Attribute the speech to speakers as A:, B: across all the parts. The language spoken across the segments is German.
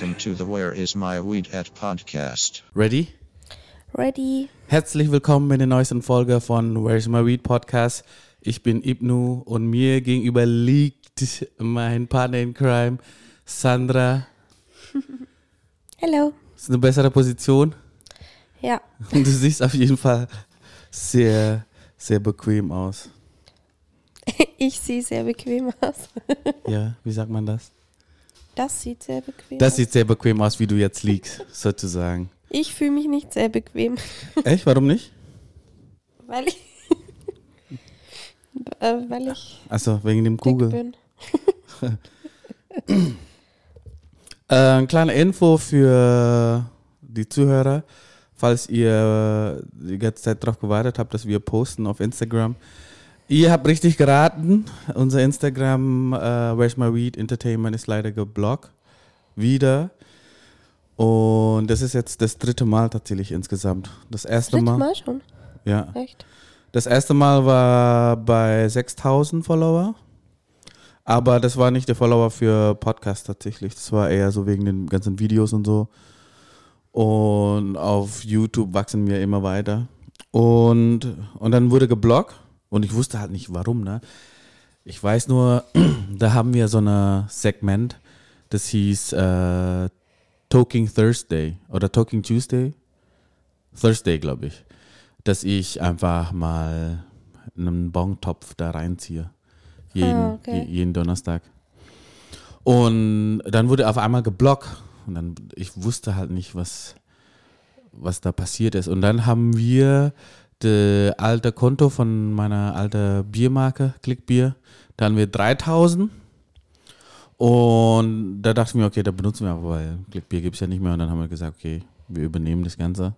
A: Welcome to the Where Is My Weed At podcast.
B: Ready?
C: Ready.
B: Herzlich willkommen in der neuesten Folge von Where's My Weed Podcast. Ich bin Ibnu und mir gegenüber liegt mein Partner in Crime, Sandra.
C: Hello.
B: Ist eine bessere Position.
C: Ja,
B: Und du siehst auf jeden Fall sehr, sehr bequem aus.
C: ich sehe sehr bequem aus.
B: Ja, wie sagt man das?
C: Das sieht sehr bequem
B: Das
C: aus.
B: sieht sehr bequem aus, wie du jetzt liegst, sozusagen.
C: Ich fühle mich nicht sehr bequem,
B: Echt? Warum nicht?
C: weil ich, äh, weil ich
B: Achso, wegen dem Kugel.
C: bin.
B: Äh, eine kleine Info für die Zuhörer, falls ihr die ganze Zeit darauf gewartet habt, dass wir posten auf Instagram. Ihr habt richtig geraten. Unser Instagram, äh, Where's My Weed Entertainment, ist leider geblockt. Wieder. Und das ist jetzt das dritte Mal tatsächlich insgesamt. Das erste
C: Dritte
B: Mal.
C: Mal schon,
B: Ja.
C: echt?
B: Das erste Mal war bei 6000 Follower. Aber das war nicht der Follower für Podcast tatsächlich. Das war eher so wegen den ganzen Videos und so. Und auf YouTube wachsen wir immer weiter. Und, und dann wurde geblockt. Und ich wusste halt nicht warum, ne? Ich weiß nur, da haben wir so ein Segment, das hieß äh, Talking Thursday oder Talking Tuesday. Thursday, glaube ich. Dass ich einfach mal einen Bongtopf da reinziehe. Jeden,
C: Ah, okay.
B: je- jeden Donnerstag. Und dann wurde auf einmal geblockt. Und dann, ich wusste halt nicht, was, was da passiert ist. Und dann haben wir das alte Konto von meiner alten Biermarke, Klickbier, da haben wir 3000. Und da dachte ich mir, okay, da benutzen wir aber, weil Klickbier gibt es ja nicht mehr. Und dann haben wir gesagt, okay, wir übernehmen das Ganze.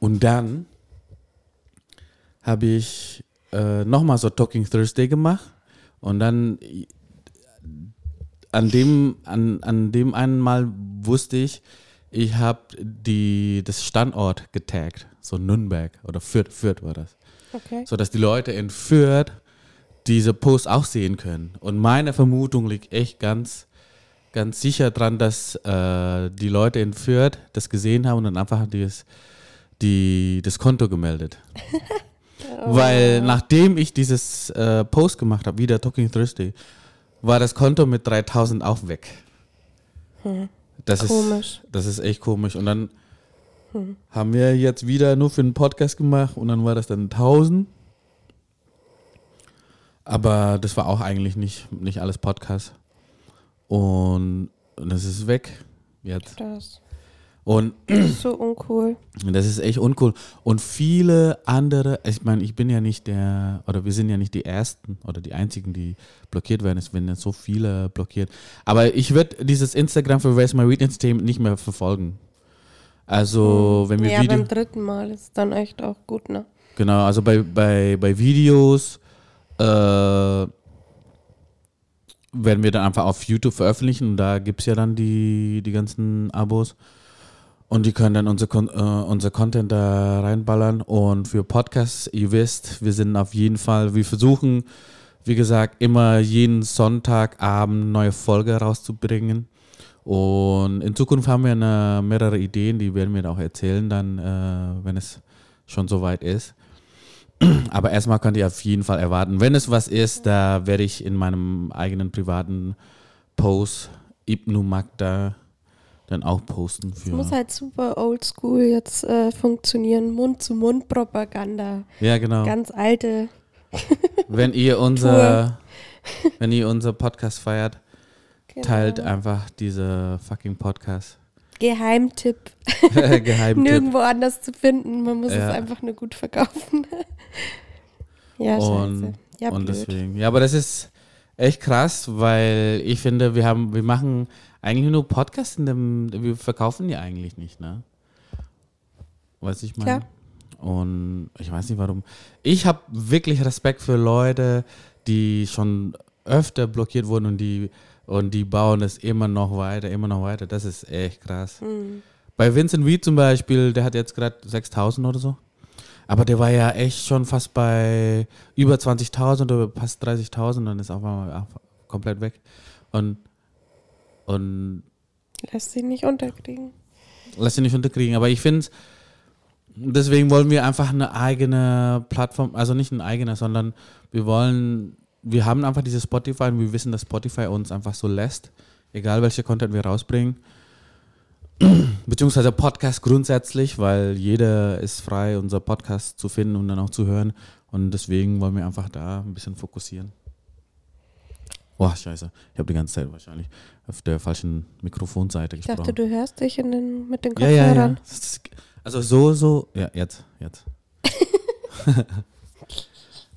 B: Und dann habe ich äh, nochmal so Talking Thursday gemacht. Und dann äh, an dem, an, an dem einen Mal wusste ich, ich habe das Standort getaggt, so Nürnberg oder Fürth, Fürth war das,
C: Okay.
B: so dass die Leute in Fürth diese Post auch sehen können. Und meine Vermutung liegt echt ganz, ganz sicher dran, dass äh, die Leute in Fürth das gesehen haben und dann einfach das, die, das Konto gemeldet. Weil nachdem ich dieses äh, Post gemacht habe, wieder Talking Thursday, war das Konto mit 3000 auch weg. Das
C: Komisch.
B: Ist, das ist echt komisch. Und dann haben wir jetzt wieder nur für einen Podcast gemacht und dann war das dann 1000. Aber das war auch eigentlich nicht, nicht alles Podcast. Und, und das ist weg jetzt.
C: Das
B: Und
C: ist so uncool.
B: das ist echt uncool. Und viele andere, ich meine, ich bin ja nicht der, oder wir sind ja nicht die Ersten oder die Einzigen, die blockiert werden. Es werden ja so viele blockiert. Aber ich würde dieses Instagram für Where's My Weed Entertainment nicht mehr verfolgen. Also, wenn wir
C: Ja,
B: Video,
C: beim dritten Mal ist dann echt auch gut, ne?
B: genau, also bei, bei, bei Videos äh, werden wir dann einfach auf YouTube veröffentlichen und da gibt es ja dann die, die ganzen Abos. Und die können dann unser, Kon- äh, unser Content da reinballern. Und für Podcasts, ihr wisst, wir sind auf jeden Fall, wir versuchen, wie gesagt, immer jeden Sonntagabend neue Folge rauszubringen. Und in Zukunft haben wir eine, mehrere Ideen, die werden wir auch erzählen, dann, äh, wenn es schon soweit ist. Aber erstmal könnt ihr auf jeden Fall erwarten, wenn es was ist, da werde ich in meinem eigenen privaten Post Ibnu Magda dann auch posten
C: Es
B: für.
C: muss halt super oldschool jetzt äh, funktionieren. Mund-zu-Mund-Propaganda.
B: ja, genau.
C: Ganz alte.
B: Wenn ihr unser, wenn ihr unser Podcast feiert,
C: Genau.
B: teilt einfach diese fucking Podcast.
C: Geheimtipp.
B: Geheimtipp.
C: Nirgendwo anders zu finden. Man muss
B: Ja.
C: es einfach nur gut verkaufen. ja, scheiße.
B: Und,
C: Ja,
B: und
C: blöd.
B: deswegen. Ja, aber das ist echt krass, weil ich finde, wir haben, wir machen eigentlich nur Podcasts in dem, wir verkaufen die eigentlich nicht, ne? Weiß ich meine?
C: Klar.
B: Und ich weiß nicht warum. Ich habe wirklich Respekt für Leute, die schon öfter blockiert wurden und die und die bauen es immer noch weiter, immer noch weiter. Das ist echt krass.
C: Hm.
B: Bei Vincent Reed zum Beispiel, der hat jetzt gerade 6000 oder so. Aber der war ja echt schon fast bei über 20.000 oder fast 30.000 und ist auf einmal komplett weg. Und und
C: Lässt sich nicht unterkriegen.
B: lass sie nicht unterkriegen. Aber ich finde, deswegen wollen wir einfach eine eigene Plattform, also nicht eine eigene, sondern wir wollen, wir haben einfach dieses Spotify und wir wissen, dass Spotify uns einfach so lässt, egal welche Content wir rausbringen. Beziehungsweise Podcast grundsätzlich, weil jeder ist frei, unser Podcast zu finden und dann auch zu hören. Und deswegen wollen wir einfach da ein bisschen fokussieren. Boah, scheiße. Ich habe die ganze Zeit wahrscheinlich auf der falschen Mikrofonseite
C: Ich
B: gesprochen.
C: dachte, du hörst dich den, mit den
B: Ja, ja,
C: Kopfhörern.
B: ja. Das ist- Also so, so, ja, jetzt, jetzt.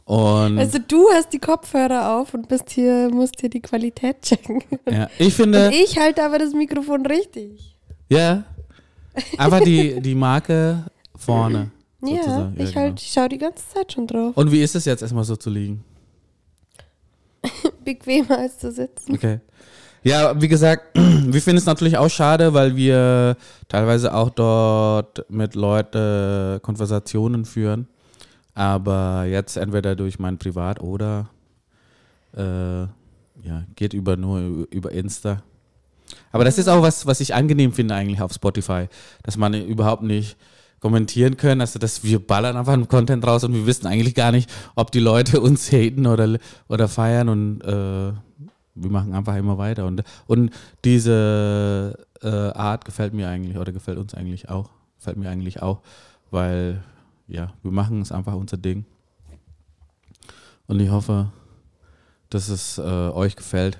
B: und
C: Also du hast die Kopfhörer auf und bist hier, musst hier die Qualität checken.
B: ja, ich finde,
C: Und ich halte aber das Mikrofon richtig.
B: ja, einfach die, die Marke vorne.
C: Ja,
B: sozusagen.
C: ich
B: genau.
C: halt, ich schaue die ganze Zeit schon drauf.
B: Und wie ist es jetzt erstmal so zu liegen?
C: Bequemer als zu sitzen.
B: Okay. Ja, wie gesagt, wir finden es natürlich auch schade, weil wir teilweise auch dort mit Leuten Konversationen führen. Aber jetzt entweder durch mein Privat oder äh, ja, geht über nur über Insta. Aber das ist auch was, was ich angenehm finde eigentlich auf Spotify, dass man überhaupt nicht kommentieren können, also dass wir ballern einfach einen Content raus und wir wissen eigentlich gar nicht, ob die Leute uns haten oder, oder feiern und äh, wir machen einfach immer weiter. Und, und diese äh, Art gefällt mir eigentlich oder gefällt uns eigentlich auch. Gefällt mir eigentlich auch, weil ja, wir machen es einfach unser Ding. Und ich hoffe, dass es äh, euch gefällt.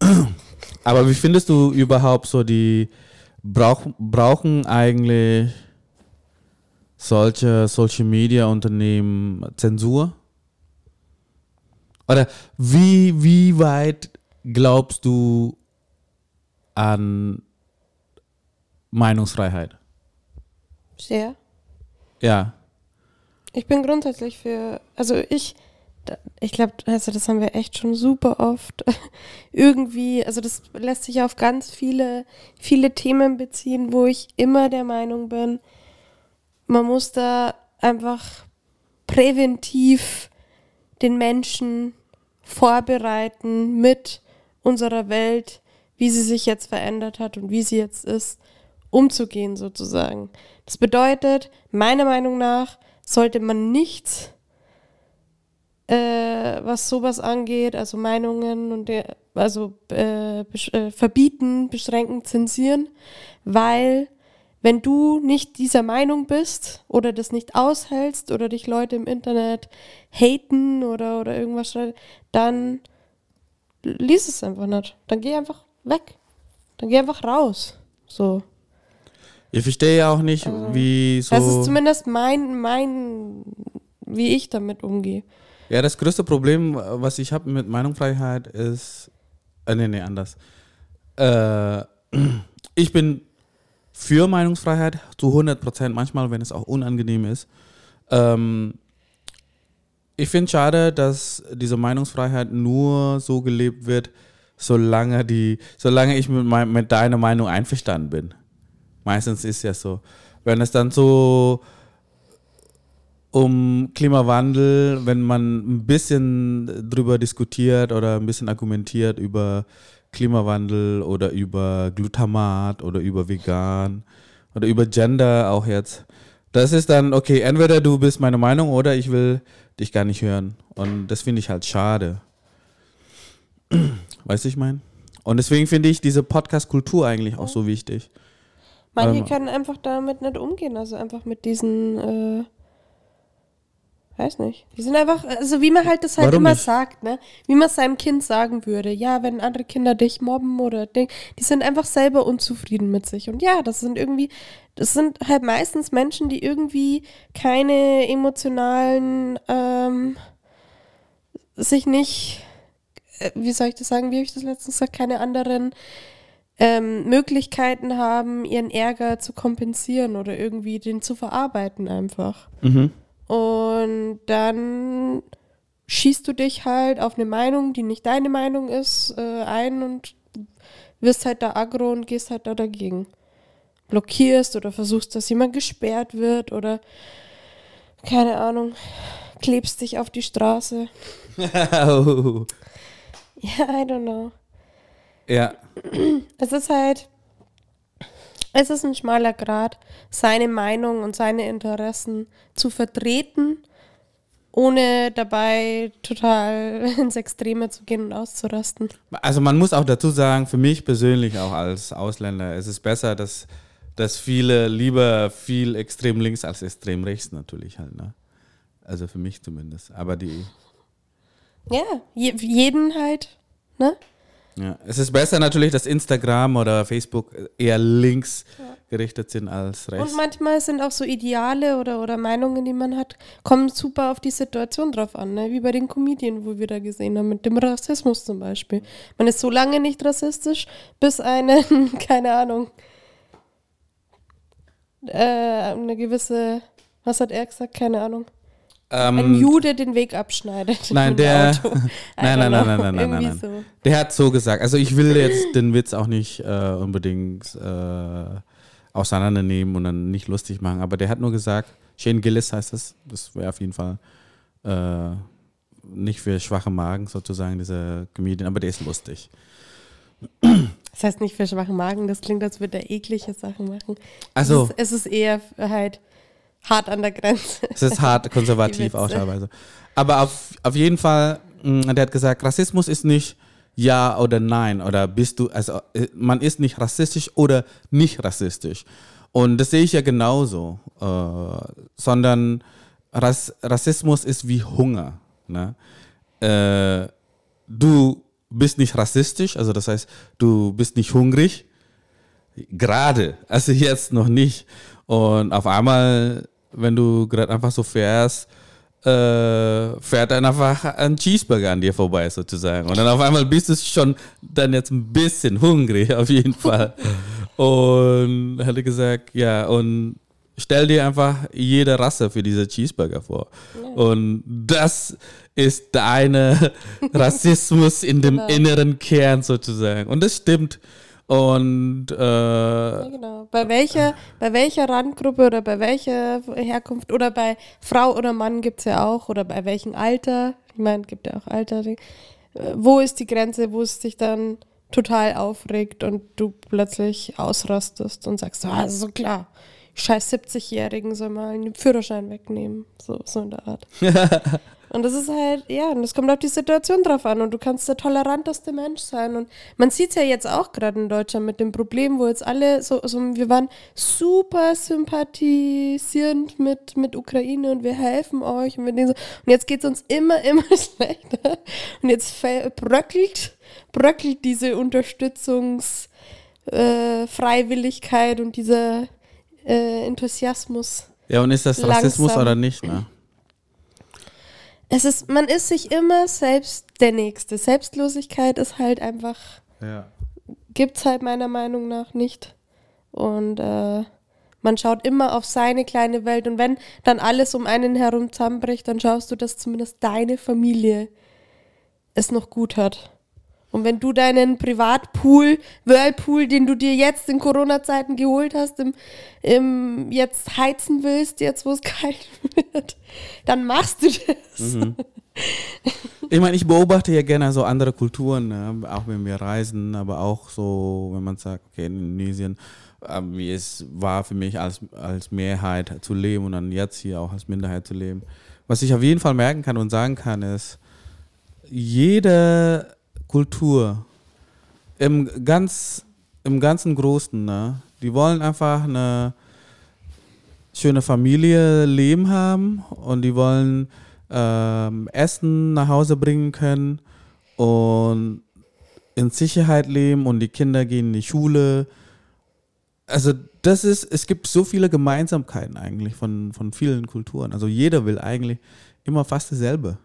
B: Aber wie findest du überhaupt so die, brauch, brauchen eigentlich solche Social Media Unternehmen Zensur? Oder wie, wie weit glaubst du an Meinungsfreiheit?
C: Sehr.
B: Ja.
C: Ich bin grundsätzlich für, also ich, ich glaube, also das haben wir echt schon super oft irgendwie, also das lässt sich auf ganz viele, viele Themen beziehen, wo ich immer der Meinung bin, man muss da einfach präventiv den Menschen vorbereiten mit unserer Welt, wie sie sich jetzt verändert hat und wie sie jetzt ist, umzugehen sozusagen. Das bedeutet, meiner Meinung nach sollte man nichts, äh, was sowas angeht, also Meinungen und der, also äh, besch äh, verbieten, beschränken, zensieren, weil wenn du nicht dieser Meinung bist oder das nicht aushältst oder dich Leute im Internet haten oder, oder irgendwas schreiben, dann lies es einfach nicht. Dann geh einfach weg. Dann geh einfach raus. So.
B: Ich verstehe ja auch nicht,
C: Also,
B: wie so.
C: Das ist zumindest mein, mein, wie ich damit umgehe.
B: Ja, das größte Problem, was ich habe mit Meinungsfreiheit ist. Äh, nee, nee, anders. Äh, ich bin für Meinungsfreiheit zu 100 Prozent, manchmal, wenn es auch unangenehm ist. Ähm, ich finde schade, dass diese Meinungsfreiheit nur so gelebt wird, solange, die, solange ich mit, mein, mit deiner Meinung einverstanden bin. Meistens ist ja so. Wenn es dann so um Klimawandel, wenn man ein bisschen drüber diskutiert oder ein bisschen argumentiert über Klimawandel oder über Glutamat oder über vegan oder über Gender auch jetzt. Das ist dann, okay, entweder du bist meine Meinung oder ich will dich gar nicht hören. Und das finde ich halt schade. Weißt du, ich meine? Und deswegen finde ich diese Podcast-Kultur eigentlich auch so wichtig.
C: Manche
B: Ähm.
C: können einfach damit nicht umgehen, also einfach mit diesen, äh, weiß nicht. Die sind einfach, also wie man halt das halt immer
B: nicht?
C: sagt, ne? Wie man es seinem Kind sagen würde. Ja, wenn andere Kinder dich mobben oder Ding, die sind einfach selber unzufrieden mit sich. Und ja, das sind irgendwie, das sind halt meistens Menschen, die irgendwie keine emotionalen, ähm, sich nicht, äh, wie soll ich das sagen, wie habe ich das letztens gesagt, keine anderen ähm, Möglichkeiten haben, ihren Ärger zu kompensieren oder irgendwie den zu verarbeiten einfach.
B: Mhm.
C: Und dann schießt du dich halt auf eine Meinung, die nicht deine Meinung ist, äh, ein und wirst halt da aggro und gehst halt da dagegen. Blockierst oder versuchst, dass jemand gesperrt wird oder keine Ahnung, klebst dich auf die Straße. Ja, I don't know.
B: Ja.
C: Es ist halt, es ist ein schmaler Grad, seine Meinung und seine Interessen zu vertreten, ohne dabei total ins Extreme zu gehen und auszurasten.
B: Also man muss auch dazu sagen, für mich persönlich auch als Ausländer, es ist besser, dass, dass viele lieber viel extrem links als extrem rechts natürlich halt, ne? Also für mich zumindest. Aber die,
C: Ja, je, jeden halt, ne?
B: Ja. Es ist besser natürlich, dass Instagram oder Facebook eher links gerichtet sind als rechts.
C: Und manchmal sind auch so Ideale oder, oder Meinungen, die man hat, kommen super auf die Situation drauf an, ne? wie bei den Comedien, wo wir da gesehen haben, mit dem Rassismus zum Beispiel. Man ist so lange nicht rassistisch, bis einen, keine Ahnung, äh, eine gewisse, was hat er gesagt, keine Ahnung, ein
B: Ähm,
C: Jude den Weg abschneidet.
B: Nein, der- Nein, nein, nein, nein, nein, nein, nein,
C: So.
B: Der hat so gesagt. Also ich will jetzt den Witz auch nicht äh, unbedingt äh, auseinandernehmen und dann nicht lustig machen. Aber der hat nur gesagt, Shane Gillis heißt das. Das wäre auf jeden Fall äh, nicht für schwache Magen sozusagen, dieser Comedian, aber der ist lustig.
C: Das heißt nicht für schwache Magen, das klingt, als würde er eklige Sachen machen.
B: Also-
C: Es ist, es ist eher halt hart an der Grenze.
B: Es ist hart konservativ auch teilweise. Aber auf, auf jeden Fall, mh, der hat gesagt, Rassismus ist nicht ja oder nein oder bist du, also äh, man ist nicht rassistisch oder nicht rassistisch. Und das sehe ich ja genauso, äh, sondern Rass, Rassismus ist wie Hunger. Ne? Äh, du bist nicht rassistisch, also das heißt, du bist nicht hungrig, Gerade, also jetzt noch nicht. Und auf einmal, wenn du gerade einfach so fährst, äh, fährt dann einfach ein Cheeseburger an dir vorbei sozusagen. Und dann auf einmal bist du schon dann jetzt ein bisschen hungrig, auf jeden Fall. Und hatte gesagt, ja, und stell dir einfach jede Rasse für diese Cheeseburger vor. Und das ist deine Rassismus in dem
C: Genau.
B: inneren Kern sozusagen. Und das stimmt. Und äh,
C: Ja, genau. Bei welcher, bei welcher Randgruppe oder bei welcher Herkunft oder bei Frau oder Mann gibt es ja auch oder bei welchem Alter, ich meine, gibt ja auch Alter, äh, wo ist die Grenze, wo es dich dann total aufregt und du plötzlich ausrastest und sagst, ah, so klar, scheiß 70-Jährigen soll mal den Führerschein wegnehmen, so, so in der Art. Und das ist halt, ja, und es kommt auf die Situation drauf an. Und du kannst der toleranteste Mensch sein. Und man sieht es ja jetzt auch gerade in Deutschland mit dem Problem, wo jetzt alle so, so wir waren super sympathisierend mit, mit Ukraine und wir helfen euch. Und, wir denken so, und jetzt geht es uns immer, immer schlechter. Und jetzt bröckelt, bröckelt diese Unterstützungs- äh, und dieser äh, Enthusiasmus.
B: ja, und ist das Rassismus
C: Langsam.
B: oder nicht? Ne?
C: Es ist, man ist sich immer selbst der Nächste. Selbstlosigkeit ist halt einfach,
B: Ja.
C: gibt's halt meiner Meinung nach nicht. Und äh, man schaut immer auf seine kleine Welt. Und wenn dann alles um einen herum zusammenbricht, dann schaust du, dass zumindest deine Familie es noch gut hat. Und wenn du deinen Privatpool, Whirlpool, den du dir jetzt in Corona-Zeiten geholt hast, im, im, jetzt heizen willst, jetzt wo es kalt wird, dann machst du das.
B: Ich meine, ich beobachte ja gerne so andere Kulturen, ne? auch wenn wir reisen, aber auch so, wenn man sagt, okay, in Indonesien, ähm, wie es war für mich als, als Mehrheit zu leben und dann jetzt hier auch als Minderheit zu leben. Was ich auf jeden Fall merken kann und sagen kann, ist, jede Kultur im ganz im ganzen Großen, ne, die wollen einfach eine schöne Familie leben haben und die wollen ähm, Essen nach Hause bringen können und in Sicherheit leben und die Kinder gehen in die Schule. Also das ist, es gibt so viele Gemeinsamkeiten eigentlich von, von vielen Kulturen. Also jeder will eigentlich immer fast dasselbe.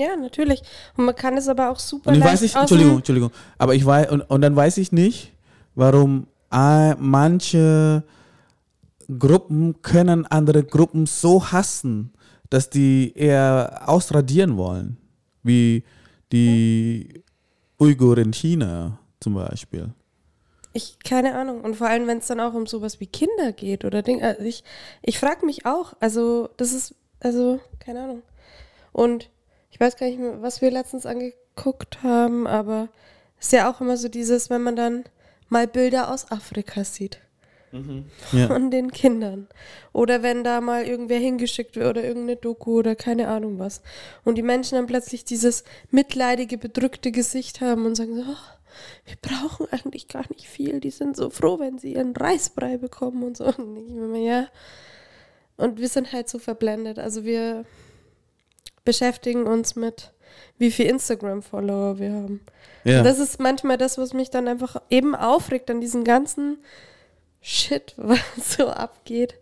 C: Ja, natürlich. Und man kann es aber auch super
B: Und ich
C: leicht
B: weiß
C: dem-
B: Entschuldigung, Entschuldigung, aber ich weiß, und, und dann weiß ich nicht, warum äh, manche Gruppen können andere Gruppen so hassen, dass die eher ausradieren wollen. Wie die Uiguren in China zum Beispiel.
C: Ich, keine Ahnung. Und vor allem, wenn es dann auch um sowas wie Kinder geht oder Dinge. Also ich ich frage mich auch. Also, das ist, also, keine Ahnung. Und ich weiß gar nicht mehr, was wir letztens angeguckt haben, aber ist ja auch immer so dieses, wenn man dann mal Bilder aus Afrika sieht.
B: Ja.
C: Von den Kindern. Oder wenn da mal irgendwer hingeschickt wird oder irgendeine Doku oder keine Ahnung was. Und die Menschen dann plötzlich dieses mitleidige, bedrückte Gesicht haben und sagen so, "Ach, wir brauchen eigentlich gar nicht viel. Die sind so froh, wenn sie ihren Reisbrei bekommen und so. Und ich mir, ja. Und wir sind halt so verblendet. Also wir beschäftigen uns mit, wie viel Instagram-Follower wir haben.
B: Ja.
C: Das ist manchmal das, was mich dann einfach eben aufregt an diesem ganzen Shit, was so abgeht.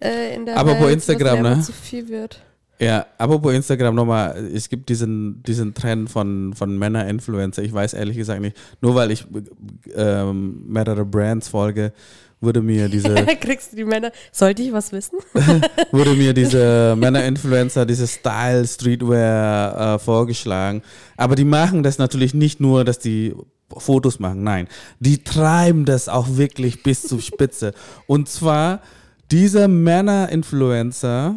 C: Äh, in der
B: Aber bei
C: Welt,
B: Instagram,
C: mir einfach
B: ne?
C: zu viel wird.
B: Ja, apropos Instagram nochmal, es gibt diesen, diesen Trend von, von Männer-Influencer. Ich weiß ehrlich gesagt nicht, nur weil ich ähm, mehrere Brands folge, wurde mir diese,
C: Kriegst du die Männer? Sollte ich was wissen?
B: wurde mir diese Männer-Influencer, diese Style, Streetwear äh, vorgeschlagen. Aber die machen das natürlich nicht nur, dass die Fotos machen, nein. Die treiben das auch wirklich bis zur Spitze. Und zwar dieser Männer-Influencer,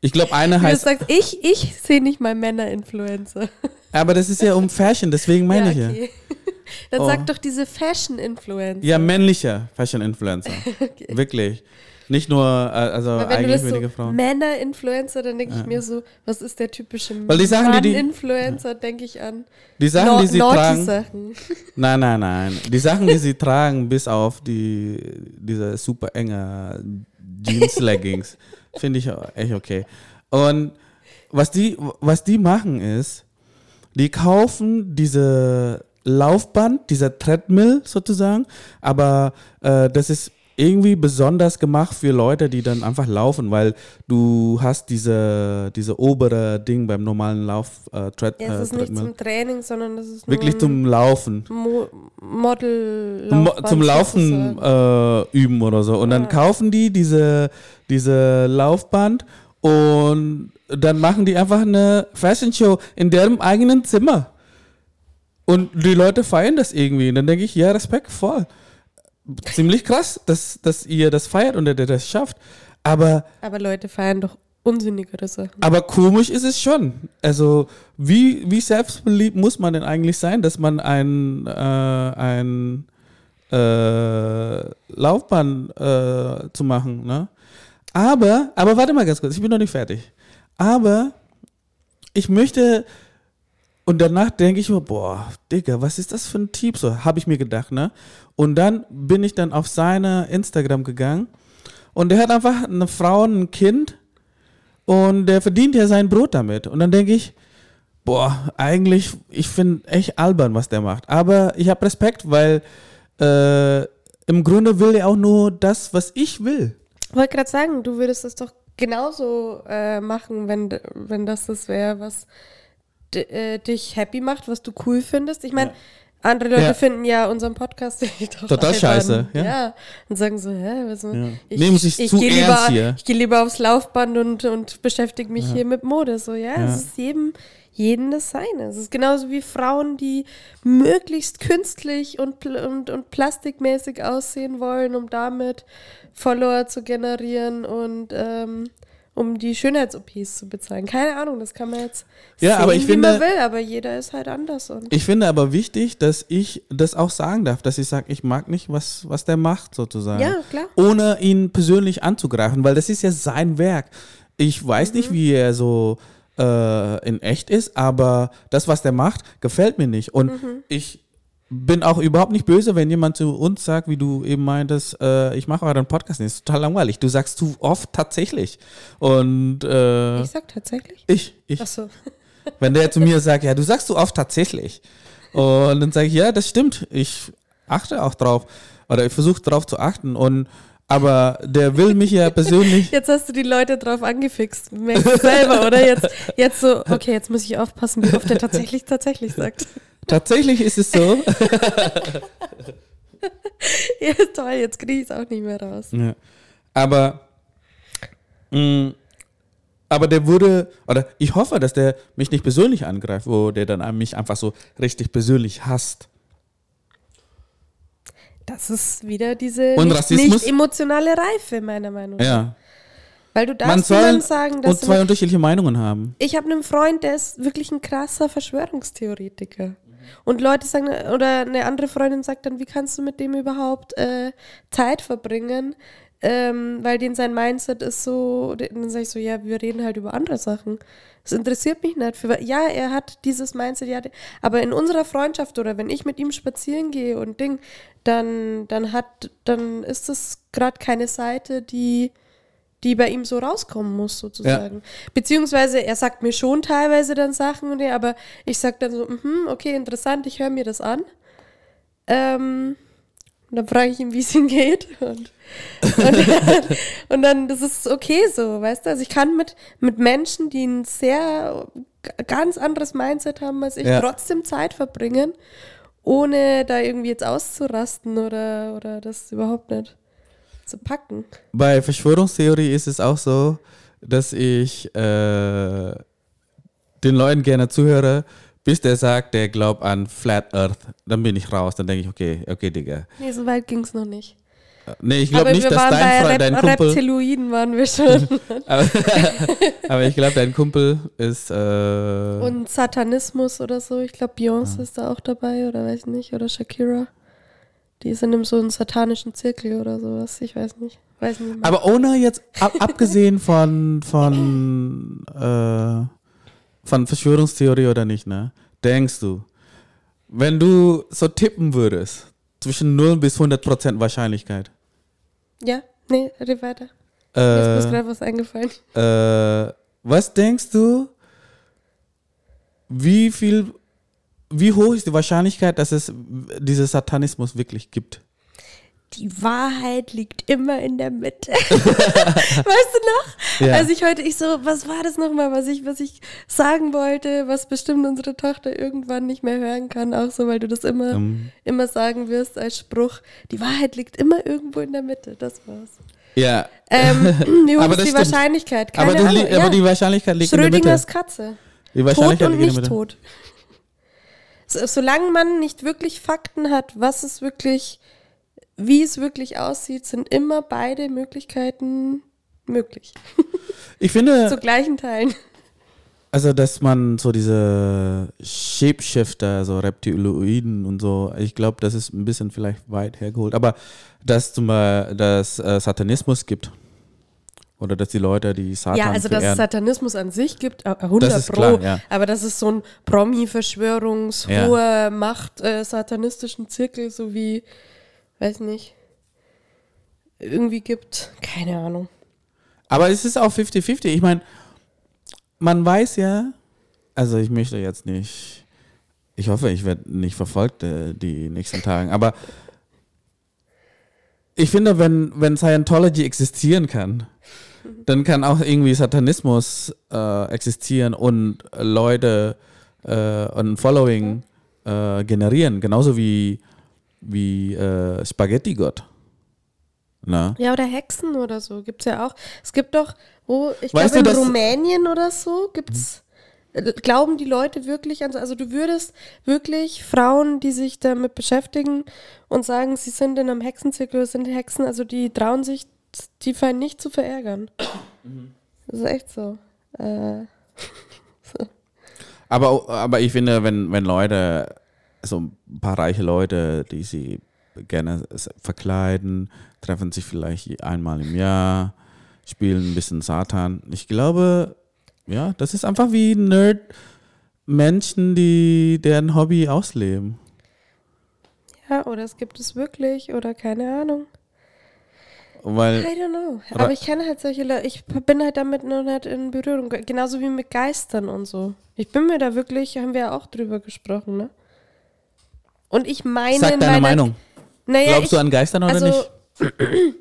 B: ich glaube, einer
C: Wie du
B: heißt
C: sagst, ich, ich sehe nicht mal Männer-Influencer.
B: Aber das ist ja um Fashion, deswegen meine ich ja.
C: Okay. Dann
B: Oh.
C: sag doch diese Fashion-Influencer.
B: Ja, männlicher Fashion-Influencer. Wirklich. Nicht nur, äh, also
C: Weil wenn du
B: eigentlich
C: das
B: weniger
C: so
B: Frauen.
C: Männer-Influencer, dann denke ich mir so, was ist der typische Mann-Influencer, denke ich an.
B: Die Sachen, die sie tragen.
C: Sachen.
B: Nein, nein, nein. Die Sachen, die sie tragen, bis auf die, diese super enge Jeans-Leggings, finde ich echt okay. Und was die, was die machen ist, die kaufen diese Laufband, dieser Treadmill sozusagen, aber äh, das ist irgendwie besonders gemacht für Leute, die dann einfach laufen, weil du hast diese, diese obere Ding beim normalen Lauf äh, Tread,
C: Ja, es
B: äh,
C: ist nicht
B: Treadmill.
C: zum Training, sondern das ist
B: Wirklich zum Laufen.
C: Mo Model
B: Mo zum Laufen äh, üben oder so. Und dann
C: Ja.
B: kaufen die diese, diese Laufband und dann machen die einfach eine Fashion Show in deren eigenen Zimmer. Und die Leute feiern das irgendwie. Und dann denke ich, ja, Respekt, voll. Ziemlich krass, dass, dass ihr das feiert und dass ihr das schafft. Aber,
C: Aber Leute feiern doch unsinnigere Sachen.
B: aber komisch ist es schon. Also, wie, wie selbstbeliebt muss man denn eigentlich sein, dass man ein, äh, ein äh, Laufbahn äh, zu machen, ne? Aber, aber warte mal ganz kurz, ich bin noch nicht fertig. Aber ich möchte und danach denke ich mir, boah, Digga, was ist das für ein Typ? So habe ich mir gedacht, ne? Und dann bin ich dann auf seine Instagram gegangen und der hat einfach eine Frau, und ein Kind und der verdient ja sein Brot damit. Und dann denke ich, boah, eigentlich, ich finde echt albern, was der macht. Aber ich habe Respekt, weil äh, im Grunde will er auch nur das, was ich will.
C: Ich wollte gerade sagen, du würdest das doch genauso äh, machen, wenn, wenn das das wäre, was äh, dich happy macht, was du cool findest. Ich meine, andere Leute
B: Ja.
C: finden ja unseren Podcast
B: Total scheiße, ja.
C: ja. Und sagen so, hä, was
B: Ja.
C: ich,
B: Nehmen sich's
C: ich
B: zu
C: geh
B: ernst
C: lieber,
B: hier.
C: Ich gehe lieber aufs Laufband und, und beschäftige mich hier mit Mode. So, ja,
B: Ja.
C: es ist jedem, jedem das Seine. Es ist genauso wie Frauen, die möglichst künstlich und, und, und plastikmäßig aussehen wollen, um damit Follower zu generieren und ähm, um die Schönheits-OPs zu bezahlen. Keine Ahnung, das kann man jetzt
B: Ja,
C: sehen,
B: aber ich
C: wie man
B: finde-
C: will, aber jeder ist halt anders. Und
B: Ich finde aber wichtig, dass ich das auch sagen darf, dass ich sage, ich mag nicht, was, was der macht, sozusagen.
C: Ja, klar.
B: Ohne ihn persönlich anzugreifen, weil das ist ja sein Werk. Ich weiß
C: Mhm.
B: nicht, wie er so äh, in echt ist, aber das, was der macht, gefällt mir nicht. Und
C: Mhm.
B: ich bin auch überhaupt nicht böse, wenn jemand zu uns sagt, wie du eben meintest, äh, ich mache euren Podcast nicht. Das ist total langweilig. Du sagst zu oft tatsächlich. Und äh,
C: ich sag tatsächlich.
B: ich, ich,
C: Achso.
B: wenn der zu mir sagt, ja, du sagst so oft tatsächlich. Und dann sage ich, ja, das stimmt. Ich achte auch drauf. Oder ich versuche drauf zu achten. Und aber der will mich ja persönlich.
C: Jetzt hast du die Leute drauf angefixt. Merkst du selber, oder? Jetzt, jetzt so, okay, jetzt muss ich aufpassen, wie oft er tatsächlich tatsächlich sagt.
B: Tatsächlich ist es so.
C: Ja, toll, jetzt kriege ich es auch nicht mehr raus.
B: Ja. Aber, mh, aber der würde, oder ich hoffe, dass der mich nicht persönlich angreift, wo der dann mich einfach so richtig persönlich hasst.
C: Das ist wieder diese nicht, nicht emotionale Reife, meiner Meinung nach.
B: Ja.
C: Weil du darfst niemandem sagen, dass
B: und zwei unterschiedliche Meinungen haben.
C: Ich habe einen Freund, der ist wirklich ein krasser Verschwörungstheoretiker. Und Leute sagen, oder eine andere Freundin sagt dann, wie kannst du mit dem überhaupt äh, Zeit verbringen? Ähm, weil den sein Mindset ist so, dann sage ich so, ja, wir reden halt über andere Sachen. Das interessiert mich nicht. Für, ja, er hat dieses Mindset, ja, aber in unserer Freundschaft oder wenn ich mit ihm spazieren gehe und Ding, dann, dann hat, dann ist das gerade keine Seite, die, die bei ihm so rauskommen muss, sozusagen. Beziehungsweise er sagt mir schon teilweise dann Sachen, und ja, aber ich sag dann so, mhm, okay, interessant, ich höre mir das an. Ähm, und dann frage ich ihn, wie es ihm geht. Und, und, dann, und dann, das ist okay so, weißt du? Also ich kann mit, mit Menschen, die ein sehr ganz anderes Mindset haben als ich,
B: Ja.
C: trotzdem Zeit verbringen, ohne da irgendwie jetzt auszurasten oder, oder das überhaupt nicht zu packen.
B: Bei Verschwörungstheorie ist es auch so, dass ich äh, den Leuten gerne zuhöre, bis der sagt, der glaubt an Flat Earth. Dann bin ich raus. Dann denke ich, okay, okay, Digga.
C: Nee, so weit ging es noch nicht.
B: Nee, ich glaube nicht, dass dein, Freund, dein Kumpel.
C: Reptiloiden waren wir schon.
B: aber, aber ich glaube, dein Kumpel ist. Äh,
C: Und Satanismus oder so. Ich glaube, Beyoncé
B: Ah.
C: ist da auch dabei oder weiß nicht. Oder Shakira. Die sind in so einem satanischen Zirkel oder sowas. Ich weiß nicht. Weiß nicht mehr.
B: aber ohne jetzt, ab, abgesehen von, von, äh, von Verschwörungstheorie oder nicht, ne? Denkst du, wenn du so tippen würdest, zwischen 0 bis 100 Prozent Wahrscheinlichkeit,
C: ja, nee, red weiter. Mir ist
B: äh,
C: gerade was eingefallen.
B: äh, was denkst du, wie viel, wie hoch ist die Wahrscheinlichkeit, dass es diesen Satanismus wirklich gibt?
C: Die Wahrheit liegt immer in der Mitte. weißt du noch?
B: Ja.
C: Als ich heute, ich so, was war das nochmal, was ich, was ich sagen wollte, was bestimmt unsere Tochter irgendwann nicht mehr hören kann, auch so, weil du das immer,
B: Ähm,
C: immer sagen wirst als Spruch. Die Wahrheit liegt immer irgendwo in der Mitte. Das war's.
B: ja,
C: Ähm, wie hoch
B: Aber
C: ist die
B: stimmt.
C: Wahrscheinlichkeit? Keine
B: aber,
C: Ahnung.
B: aber
C: ja.
B: die Wahrscheinlichkeit liegt in der
C: Schrödingers
B: Mitte.
C: Katze.
B: Die
C: Tot
B: Wahrscheinlichkeit
C: und
B: liegt in der
C: nicht tot. So, solange man nicht wirklich Fakten hat, was es wirklich, wie es wirklich aussieht, sind immer beide Möglichkeiten möglich.
B: Ich finde,
C: Zu gleichen Teilen.
B: also dass man so diese Shapeshifter, so Reptiloiden und so, ich glaube, das ist ein bisschen vielleicht weit hergeholt. Aber dass zum Beispiel, dass äh, Satanismus gibt. Oder dass die Leute, die Satan
C: ja, also dass es. Satanismus an sich gibt, äh, 100
B: Das ist
C: Pro.
B: klar, ja.
C: Aber dass es so ein Promi-Verschwörungs-,
B: Ja.
C: hohe Macht, äh, satanistischen Zirkel sowie, weiß nicht, irgendwie gibt. Keine Ahnung.
B: Aber es ist auch 50-50. Ich meine, man weiß ja, also ich möchte jetzt nicht, ich hoffe, ich werde nicht verfolgt äh, die nächsten Tage, aber ich finde, wenn, wenn Scientology existieren kann, dann kann auch irgendwie Satanismus äh, existieren und Leute äh, und ein Following äh, generieren, genauso wie, wie äh, Spaghetti-Gott. Na?
C: Ja, oder Hexen oder so gibt's ja auch. Es gibt doch, wo, ich glaube in Rumänien oder so gibt's, äh, glauben die Leute wirklich an, so- also du würdest wirklich Frauen, die sich damit beschäftigen und sagen, sie sind in einem Hexenzirkel, sind Hexen, also die trauen sich, die Feinde nicht zu verärgern. Das ist echt so. Äh,
B: Aber, aber ich finde, wenn, wenn Leute, so ein paar reiche Leute, die sie gerne verkleiden, treffen sich vielleicht einmal im Jahr, spielen ein bisschen Satan. Ich glaube, ja, das ist einfach wie Nerd Menschen, die deren Hobby ausleben.
C: ja, oder es gibt es wirklich, oder keine Ahnung.
B: Weil,
C: I don't know. Aber ich kenne halt solche Leute, ich bin halt damit noch nicht in Berührung. ge- Genauso wie mit Geistern und so. Ich bin mir da wirklich, haben wir ja auch drüber gesprochen, ne? Und ich meine.
B: sag
C: in
B: deine Meinung.
C: Naja,
B: Glaubst
C: ich,
B: du an Geistern oder
C: also,
B: nicht?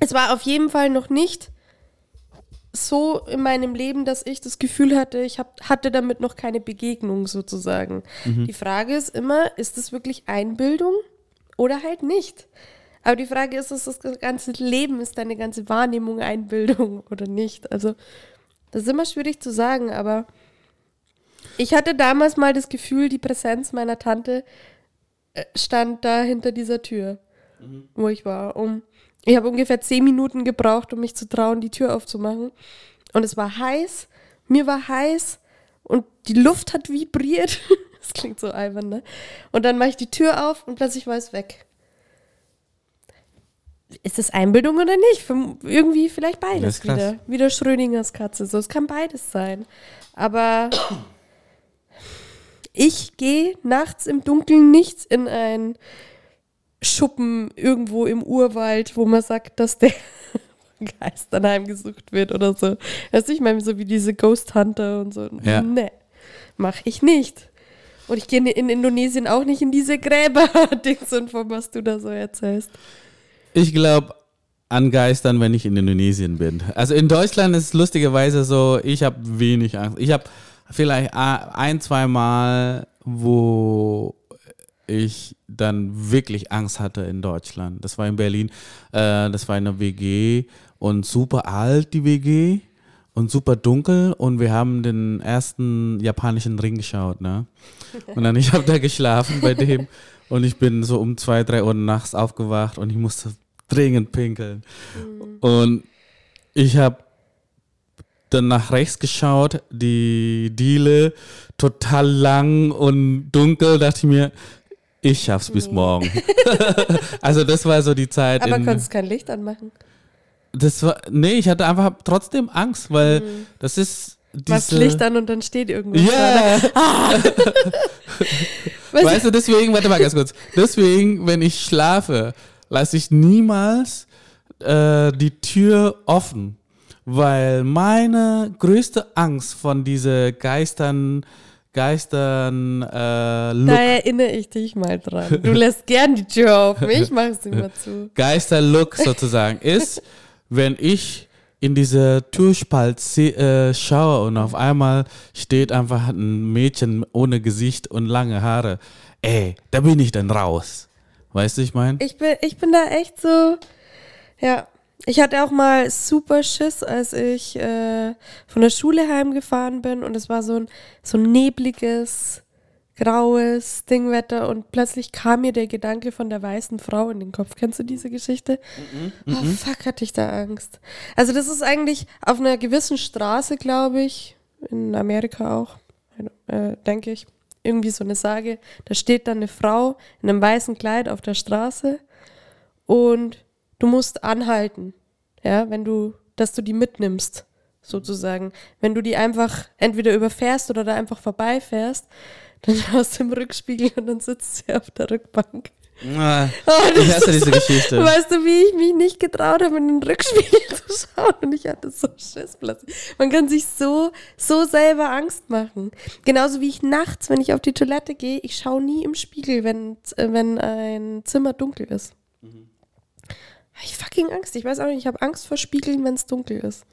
C: es war auf jeden Fall noch nicht so in meinem Leben, dass ich das Gefühl hatte, ich hab, hatte damit noch keine Begegnung sozusagen.
B: Mhm.
C: Die Frage ist immer, ist es wirklich Einbildung oder halt nicht? Aber die Frage ist, ist das ganze Leben, ist deine ganze Wahrnehmung Einbildung oder nicht? Also, das ist immer schwierig zu sagen, aber ich hatte damals mal das Gefühl, die Präsenz meiner Tante äh, stand da hinter dieser Tür. wo ich war. Um, ich habe ungefähr zehn Minuten gebraucht, um mich zu trauen, die Tür aufzumachen. Und es war heiß, mir war heiß und die Luft hat vibriert. das klingt so albern, ne? Und dann mache ich die Tür auf und plötzlich war es weg. Ist es Einbildung oder nicht? Verm- Irgendwie vielleicht beides wieder. Wieder Schrödingers Katze. So, es kann beides sein. Aber ich gehe nachts im Dunkeln nicht in ein Schuppen irgendwo im Urwald, wo man sagt, dass der Geist dann heimgesucht wird oder so. Weißt du, ich meine, so wie diese Ghost Hunter und so.
B: Ja.
C: Nee, mach ich nicht. Und ich gehe in Indonesien auch nicht in diese Gräber-Dings und von was du da so erzählst.
B: Ich glaube an Geistern, wenn ich in Indonesien bin. Also in Deutschland ist es lustigerweise so, ich habe wenig Angst. Ich habe vielleicht ein, zwei Mal, wo ich dann wirklich Angst hatte in Deutschland. Das war in Berlin, äh, das war in einer WG und super alt die WG und super dunkel und wir haben den ersten japanischen Ring geschaut, ne? Und dann ich habe da geschlafen bei dem und ich bin so um zwei, drei Uhr nachts aufgewacht und ich musste dringend pinkeln. Und ich habe dann nach rechts geschaut, die Diele total lang und dunkel, dachte ich mir, ich schaff's bis morgen. also das war so die Zeit.
C: Aber konntest kein Licht anmachen.
B: das war, nee, ich hatte einfach trotzdem Angst, weil das ist
C: Machst
B: diese,
C: Licht an und dann steht irgendwas. da.
B: Ja,
C: Weißt
B: weißt du, deswegen, warte mal ganz kurz. Deswegen, wenn ich schlafe, lasse ich niemals äh, die Tür offen, weil meine größte Angst von diese Geistern, Geistern, äh,
C: Da erinnere ich dich mal dran. Du lässt gern die Tür auf. Ich mache es immer zu.
B: Geisterlook sozusagen ist, wenn ich in diese Türspalt äh, schaue und auf einmal steht einfach ein Mädchen ohne Gesicht und lange Haare. Ey, da bin ich dann raus. Weißt du, ich meine?
C: Ich bin, ich bin da echt so, ja. Ich hatte auch mal super Schiss, als ich äh, von der Schule heimgefahren bin und es war so ein, so ein nebliges, graues Dingwetter und plötzlich kam mir der Gedanke von der weißen Frau in den Kopf. Kennst du diese Geschichte? Oh fuck, hatte ich da Angst. Also das ist eigentlich auf einer gewissen Straße, glaube ich, in Amerika auch, äh, denke ich, irgendwie so eine Sage. Da steht dann eine Frau in einem weißen Kleid auf der Straße und du musst anhalten, ja, wenn du, dass du die mitnimmst, sozusagen. Wenn du die einfach entweder überfährst oder da einfach vorbeifährst, dann schaust du im Rückspiegel und dann sitzt sie auf der Rückbank.
B: Ah,
C: Oh,
B: ich hasse diese Geschichte.
C: Weißt du, wie ich mich nicht getraut habe, in den Rückspiegel zu schauen und ich hatte so Schiss plötzlich. Man kann sich so, so selber Angst machen. Genauso wie ich nachts, wenn ich auf die Toilette gehe, ich schaue nie im Spiegel, wenn, äh, wenn ein Zimmer dunkel ist. Hab Ich fucking Angst. Ich weiß auch nicht, ich habe Angst vor Spiegeln, wenn es dunkel ist.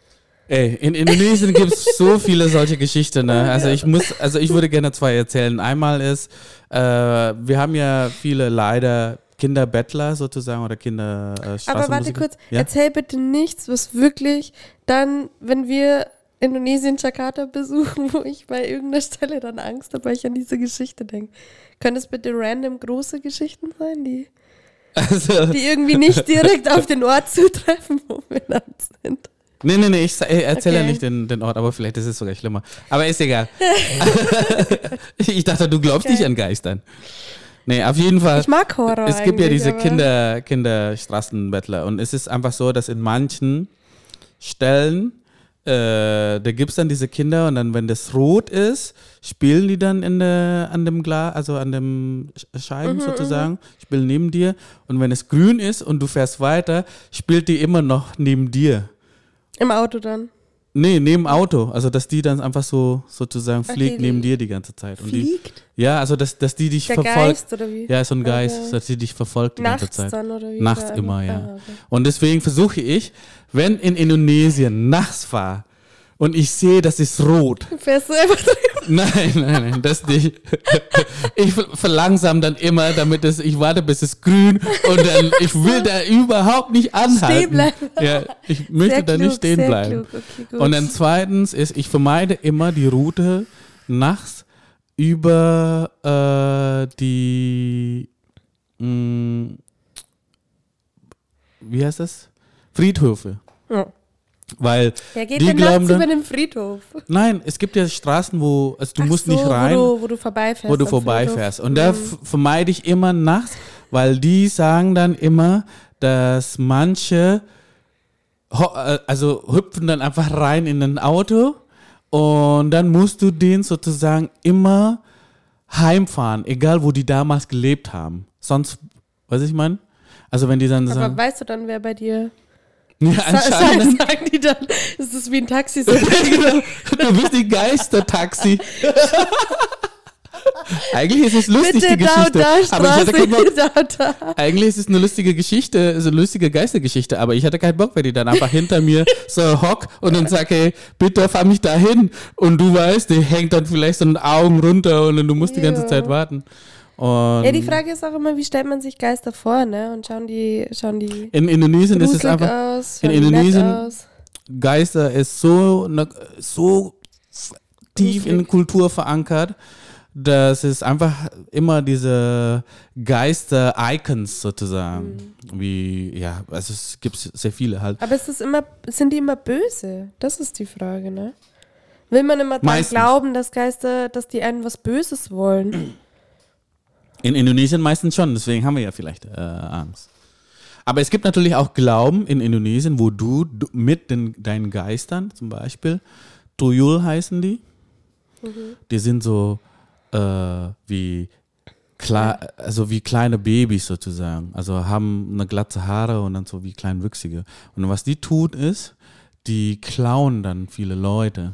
B: Ey, in Indonesien gibt es so viele solche Geschichten. Ne? Also ich muss, also ich würde gerne zwei erzählen. Einmal ist, äh, wir haben ja viele leider Kinderbettler sozusagen oder Kinder äh,
C: Aber warte kurz,
B: Ja?
C: erzähl bitte nichts, was wirklich dann, wenn wir Indonesien Jakarta besuchen, wo ich bei irgendeiner Stelle dann Angst habe, weil ich an diese Geschichte denke. Können es bitte random große Geschichten sein, die,
B: Also,
C: die irgendwie nicht direkt auf den Ort zutreffen, wo wir dann sind?
B: Nee, nee, nee, ich, ich erzähle ja
C: Okay.
B: nicht den, den Ort, aber vielleicht ist es sogar schlimmer. Aber ist egal. ich dachte, du glaubst
C: Okay.
B: nicht an Geistern. Nee, auf jeden Fall.
C: Ich mag Horror
B: es gibt ja diese Kinder, Kinderstraßenbettler und es ist einfach so, dass in manchen Stellen, äh, da gibt es dann diese Kinder und dann, wenn das rot ist, spielen die dann in der, an dem Glas, also an dem Sch- Scheiben sozusagen, spielen neben dir und wenn es grün ist und du fährst weiter, spielt die immer noch neben dir.
C: Im Auto dann.
B: Nee, neben Auto, also dass die dann einfach so sozusagen fliegt
C: die-
B: neben dir die ganze Zeit. Und die,
C: Fliegt?
B: ja, also dass, dass die dich
C: Der
B: verfolgt.
C: Geist oder wie?
B: Ja, so ein Geist,
C: Okay.
B: dass sie dich verfolgt die ganze
C: Nachts
B: Zeit.
C: dann oder wie?
B: Nachts immer, ja.
C: Ah, okay.
B: Und deswegen versuche ich, wenn in Indonesien nachts fahre und ich sehe, das ist rot.
C: Fährst du einfach drüber?
B: Nein, nein, nein, das nicht. Ich ver- verlangsam dann immer, damit es, ich warte, bis es grün und dann, ich will da überhaupt nicht anhalten.
C: Stehen bleiben.
B: Ja, ich möchte
C: Sehr
B: da
C: klug,
B: nicht stehen bleiben.
C: Okay.
B: Und dann zweitens ist, ich vermeide immer die Route nachts über äh, die mh, wie heißt das? Friedhöfe.
C: Ja.
B: Weil
C: Wer geht
B: die
C: denn
B: glauben
C: nachts über
B: dann,
C: den Friedhof?
B: nein, es gibt ja Straßen, wo, also du
C: Ach
B: musst
C: so,
B: nicht rein,
C: Wo du, wo du vorbeifährst.
B: wo du vorbeifährst. Und da
C: Mhm.
B: vermeide ich immer nachts, weil die sagen dann immer, dass manche äh, also hüpfen dann einfach rein in ein Auto und dann musst du den sozusagen immer heimfahren, egal wo die damals gelebt haben. Sonst, was ich meine? Also wenn die dann
C: Aber
B: sagen,
C: weißt du dann, wer bei dir.
B: Ja,
C: Sa
B: anscheinend,
C: sagen, sagen die dann, ist das wie ein Taxi? So,
B: du bist die Geistertaxi. Eigentlich ist es lustig,
C: bitte
B: die
C: da
B: Geschichte.
C: und da,
B: aber ich hatte keinen Bock,
C: Straße, da, da.
B: Eigentlich ist es eine lustige Geschichte, so eine lustige Geistergeschichte, aber ich hatte keinen Bock, wenn die dann einfach hinter mir so hock und dann sag, hey, bitte fahr mich da hin. Und du weißt, die hängt dann vielleicht so ein Augen runter und dann du musst die ganze. Zeit warten. Und
C: Ja, die Frage ist auch immer, wie stellt man sich Geister vor, ne? Und schauen die, schauen die
B: in Indonesien ist es einfach,
C: aus,
B: in Indonesien. Geister ist so, ne- so tief in. Kultur verankert, dass es einfach immer diese Geister-Icons sozusagen,
C: Mhm.
B: wie, ja, also es gibt sehr viele halt.
C: Aber ist es immer, sind die immer böse? Das ist die Frage, ne? Will man immer
B: Meistens.
C: glauben, dass Geister, dass die einen was Böses wollen?
B: In Indonesien meistens schon, deswegen haben wir ja vielleicht äh, Angst. Aber es gibt natürlich auch Glauben in Indonesien, wo du, du mit den, deinen Geistern zum Beispiel, Tuyul heißen die, die sind so äh, wie, also wie kleine Babys sozusagen. Also haben eine glatte Haare und dann so wie kleinwüchsige. Und was die tun ist, die klauen dann viele Leute.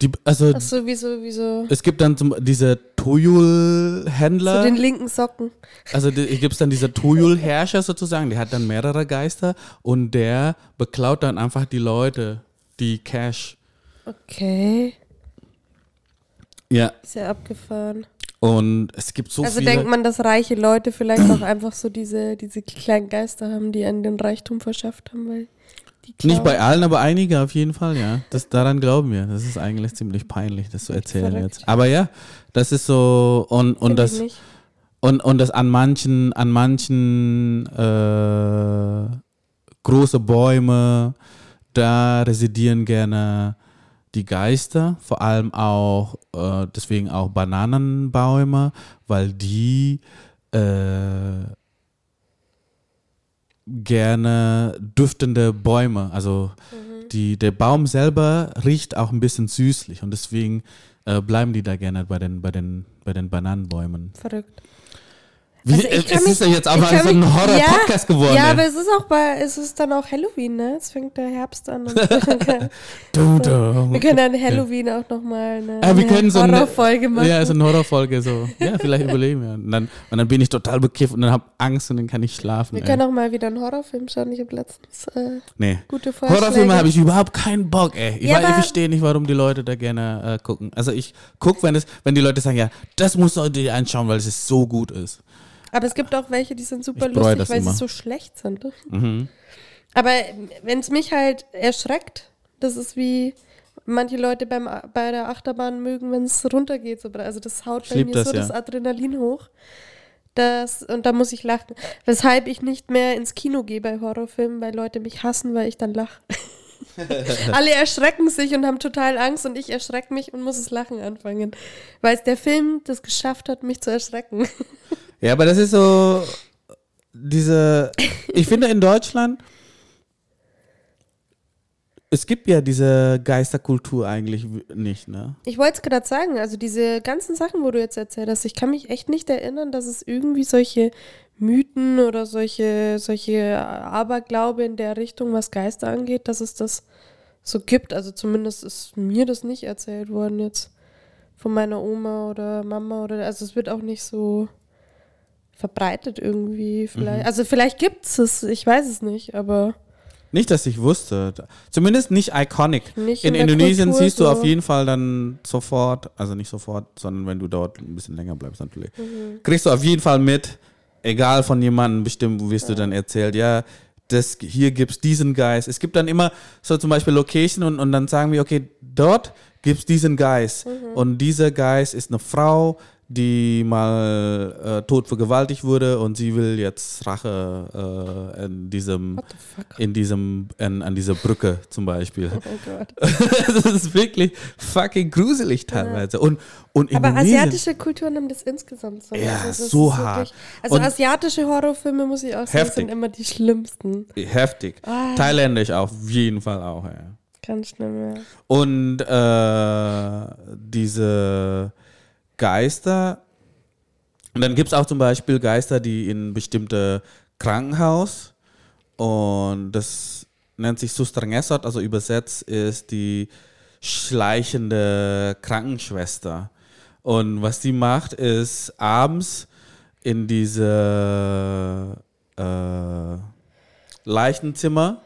B: Die, also
C: Ach so, wieso, wieso?
B: es gibt dann zum, diese Tuyul-Händler.
C: So den linken Socken.
B: Also gibt es dann dieser Tuyul-Herrscher sozusagen, der hat dann mehrere Geister und der beklaut dann einfach die Leute, die Cash.
C: Okay.
B: Ja,
C: Ist ja abgefahren.
B: und es gibt so
C: also
B: viele.
C: denkt man, dass reiche Leute vielleicht auch einfach so diese, diese kleinen Geister haben, die einen den Reichtum verschafft haben, weil
B: nicht bei allen, aber einige auf jeden Fall, ja. Das, daran glauben wir. Das ist eigentlich ziemlich peinlich, das zu erzählen
C: Verrückt.
B: jetzt. Aber ja, das ist so und, und
C: Find
B: das und, und das an manchen, an manchen äh, große Bäume, da residieren gerne die Geister, vor allem auch, äh, deswegen auch Bananenbäume, weil die äh, gerne duftende Bäume, also die, der Baum selber riecht auch ein bisschen süßlich und deswegen äh, bleiben die da gerne bei den, bei den, bei den Bananenbäumen.
C: Verrückt.
B: Wie,
C: Also ich
B: es
C: kann
B: ist
C: mich-
B: ja jetzt aber so ein
C: mich-
B: Horror-Podcast geworden.
C: Ja,
B: ey.
C: aber es ist auch bei, es ist dann auch Halloween, ne? Es fängt der Herbst an. Und
B: Du, du.
C: wir können dann Halloween auch nochmal eine,
B: Ah, wir können so eine
C: Horrorfolge machen.
B: Ja, so eine Horrorfolge so. Ja, vielleicht überleben wir. Und dann, und dann bin ich total bekifft und dann habe Angst und dann kann ich schlafen.
C: wir
B: ey.
C: können auch mal wieder einen Horrorfilm schauen. Ich habe letztens äh,
B: nee.
C: gute Vorschläge.
B: Horrorfilme habe ich überhaupt keinen Bock, ey. Ich,
C: Ja,
B: ich verstehe nicht, warum die Leute da gerne äh, gucken. Also ich gucke, wenn, es- wenn die Leute sagen, ja, das musst du dir anschauen, weil es so gut ist.
C: Aber es gibt auch welche, die sind super
B: Ich
C: lustig, weil
B: immer.
C: sie so schlecht sind.
B: Mhm.
C: Aber wenn es mich halt erschreckt, das ist wie manche Leute beim, bei der Achterbahn mögen, wenn es runtergeht. So, also das haut
B: Ich
C: bei mir
B: das,
C: so
B: ja.
C: das Adrenalin hoch. Das, und da muss ich lachen. Weshalb ich nicht mehr ins Kino gehe bei Horrorfilmen, weil Leute mich hassen, weil ich dann lache. Alle erschrecken sich und haben total Angst und ich erschrecke mich und muss das Lachen anfangen. Weil es der Film das geschafft hat, mich zu erschrecken.
B: Ja, aber das ist so diese. Ich finde in Deutschland es gibt ja diese Geisterkultur eigentlich nicht, ne?
C: Ich wollte es gerade sagen, also diese ganzen Sachen, wo du jetzt erzählt hast, ich kann mich echt nicht erinnern, dass es irgendwie solche Mythen oder solche, solche Aberglaube in der Richtung, was Geister angeht, dass es das so gibt. Also zumindest ist mir das nicht erzählt worden jetzt von meiner Oma oder Mama oder also es wird auch nicht so verbreitet irgendwie vielleicht. Also vielleicht gibt es es, ich weiß es nicht, aber
B: Nicht, dass ich wusste. Zumindest nicht iconic.
C: Nicht
B: in
C: in
B: Indonesien
C: Kultur
B: siehst du
C: so.
B: auf jeden Fall dann sofort, also nicht sofort, sondern wenn du dort ein bisschen länger bleibst natürlich,
C: Mhm.
B: kriegst du auf jeden Fall mit, egal von jemandem bestimmt, wirst du dann erzählt, ja, das, hier gibt es diesen Geist. Es gibt dann immer so zum Beispiel Location und, und dann sagen wir, okay, dort gibt es diesen Geist.
C: Mhm.
B: Und dieser Geist ist eine Frau, die mal äh, tot vergewaltigt wurde und sie will jetzt Rache äh, in diesem, in diesem, in, an dieser Brücke zum Beispiel.
C: Oh Gott.
B: das ist wirklich fucking gruselig teilweise. Und, und
C: Aber asiatische Kulturen haben das insgesamt so.
B: Ja,
C: das
B: so hart.
C: also
B: Und-
C: asiatische Horrorfilme, muss ich auch sagen,
B: Heftig.
C: sind immer die schlimmsten.
B: Heftig.
C: Ah.
B: Thailändisch auf jeden Fall auch, ja.
C: Ganz schlimm, ja.
B: Und äh, diese Geister, und dann gibt es auch zum Beispiel Geister, die in bestimmte Krankenhaus und das nennt sich Sustrangesot, also übersetzt ist die schleichende Krankenschwester. Und was die macht, ist abends in diese äh, Leichenzimmer,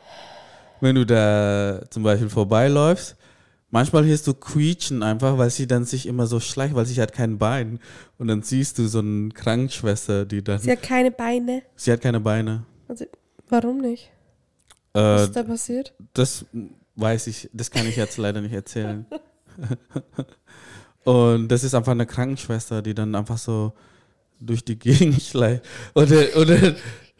B: wenn du da zum Beispiel vorbeiläufst, manchmal hörst du quietschen einfach, weil sie dann sich immer so schleicht, weil sie hat kein Bein. Und dann siehst du so eine Krankenschwester, die dann,
C: Sie hat keine Beine.
B: sie hat keine Beine.
C: Also, warum nicht? Was
B: Äh,
C: ist da passiert?
B: das weiß ich, das kann ich jetzt leider nicht erzählen. Und das ist einfach eine Krankenschwester, die dann einfach so durch die Gegend schleicht. Oder, oder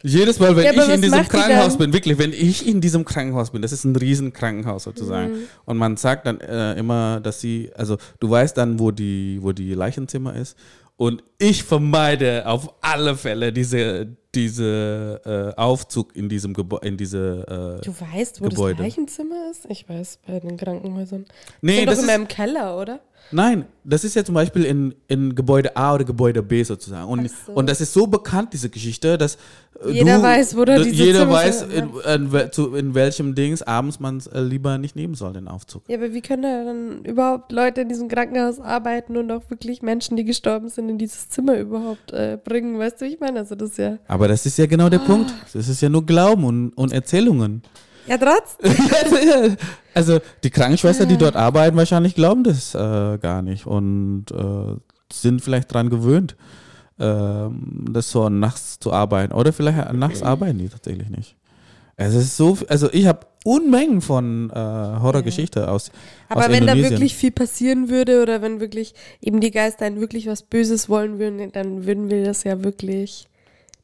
B: jedes Mal, wenn
C: Ja,
B: ich in diesem Krankenhaus bin, wirklich, wenn ich in diesem Krankenhaus bin, das ist ein riesen Krankenhaus sozusagen.
C: Mhm.
B: Und man sagt dann äh, immer, dass sie, also du weißt dann, wo die, wo die Leichenzimmer ist. Und ich vermeide auf alle Fälle diese, diese äh, Aufzug in diesem Gebäude, in diese äh,
C: Du weißt, wo
B: Gebäude.
C: das Leichenzimmer ist? Ich weiß, bei den Krankenhäusern.
B: Nee, das
C: doch
B: ist,
C: immer im Keller, oder?
B: Nein, das ist ja zum Beispiel in, in Gebäude A oder Gebäude B sozusagen. Und,
C: so.
B: und das ist so bekannt, diese Geschichte, dass äh,
C: Jeder
B: du,
C: weiß, wo da diese
B: Jeder
C: Zimmer
B: weiß, in, in, zu, in welchem Dings abends man es äh, lieber nicht nehmen soll, den Aufzug.
C: Ja, aber wie können da dann überhaupt Leute in diesem Krankenhaus arbeiten und auch wirklich Menschen, die gestorben sind, in dieses Zimmer überhaupt äh, bringen? Weißt du, wie ich meine? Also das ist ja.
B: Aber das ist ja genau der Punkt. Das ist ja nur Glauben und, und Erzählungen.
C: Ja, trotzdem.
B: also die Krankenschwester, die dort arbeiten, wahrscheinlich glauben das äh, gar nicht und äh, sind vielleicht dran gewöhnt, ähm, das so nachts zu arbeiten. Oder vielleicht nachts arbeiten die tatsächlich nicht. Es ist so, also ich habe Unmengen von äh, Horrorgeschichte aus,
C: Aber
B: aus
C: wenn da wirklich viel passieren würde oder wenn wirklich eben die Geister einen wirklich was Böses wollen würden, dann würden wir das ja wirklich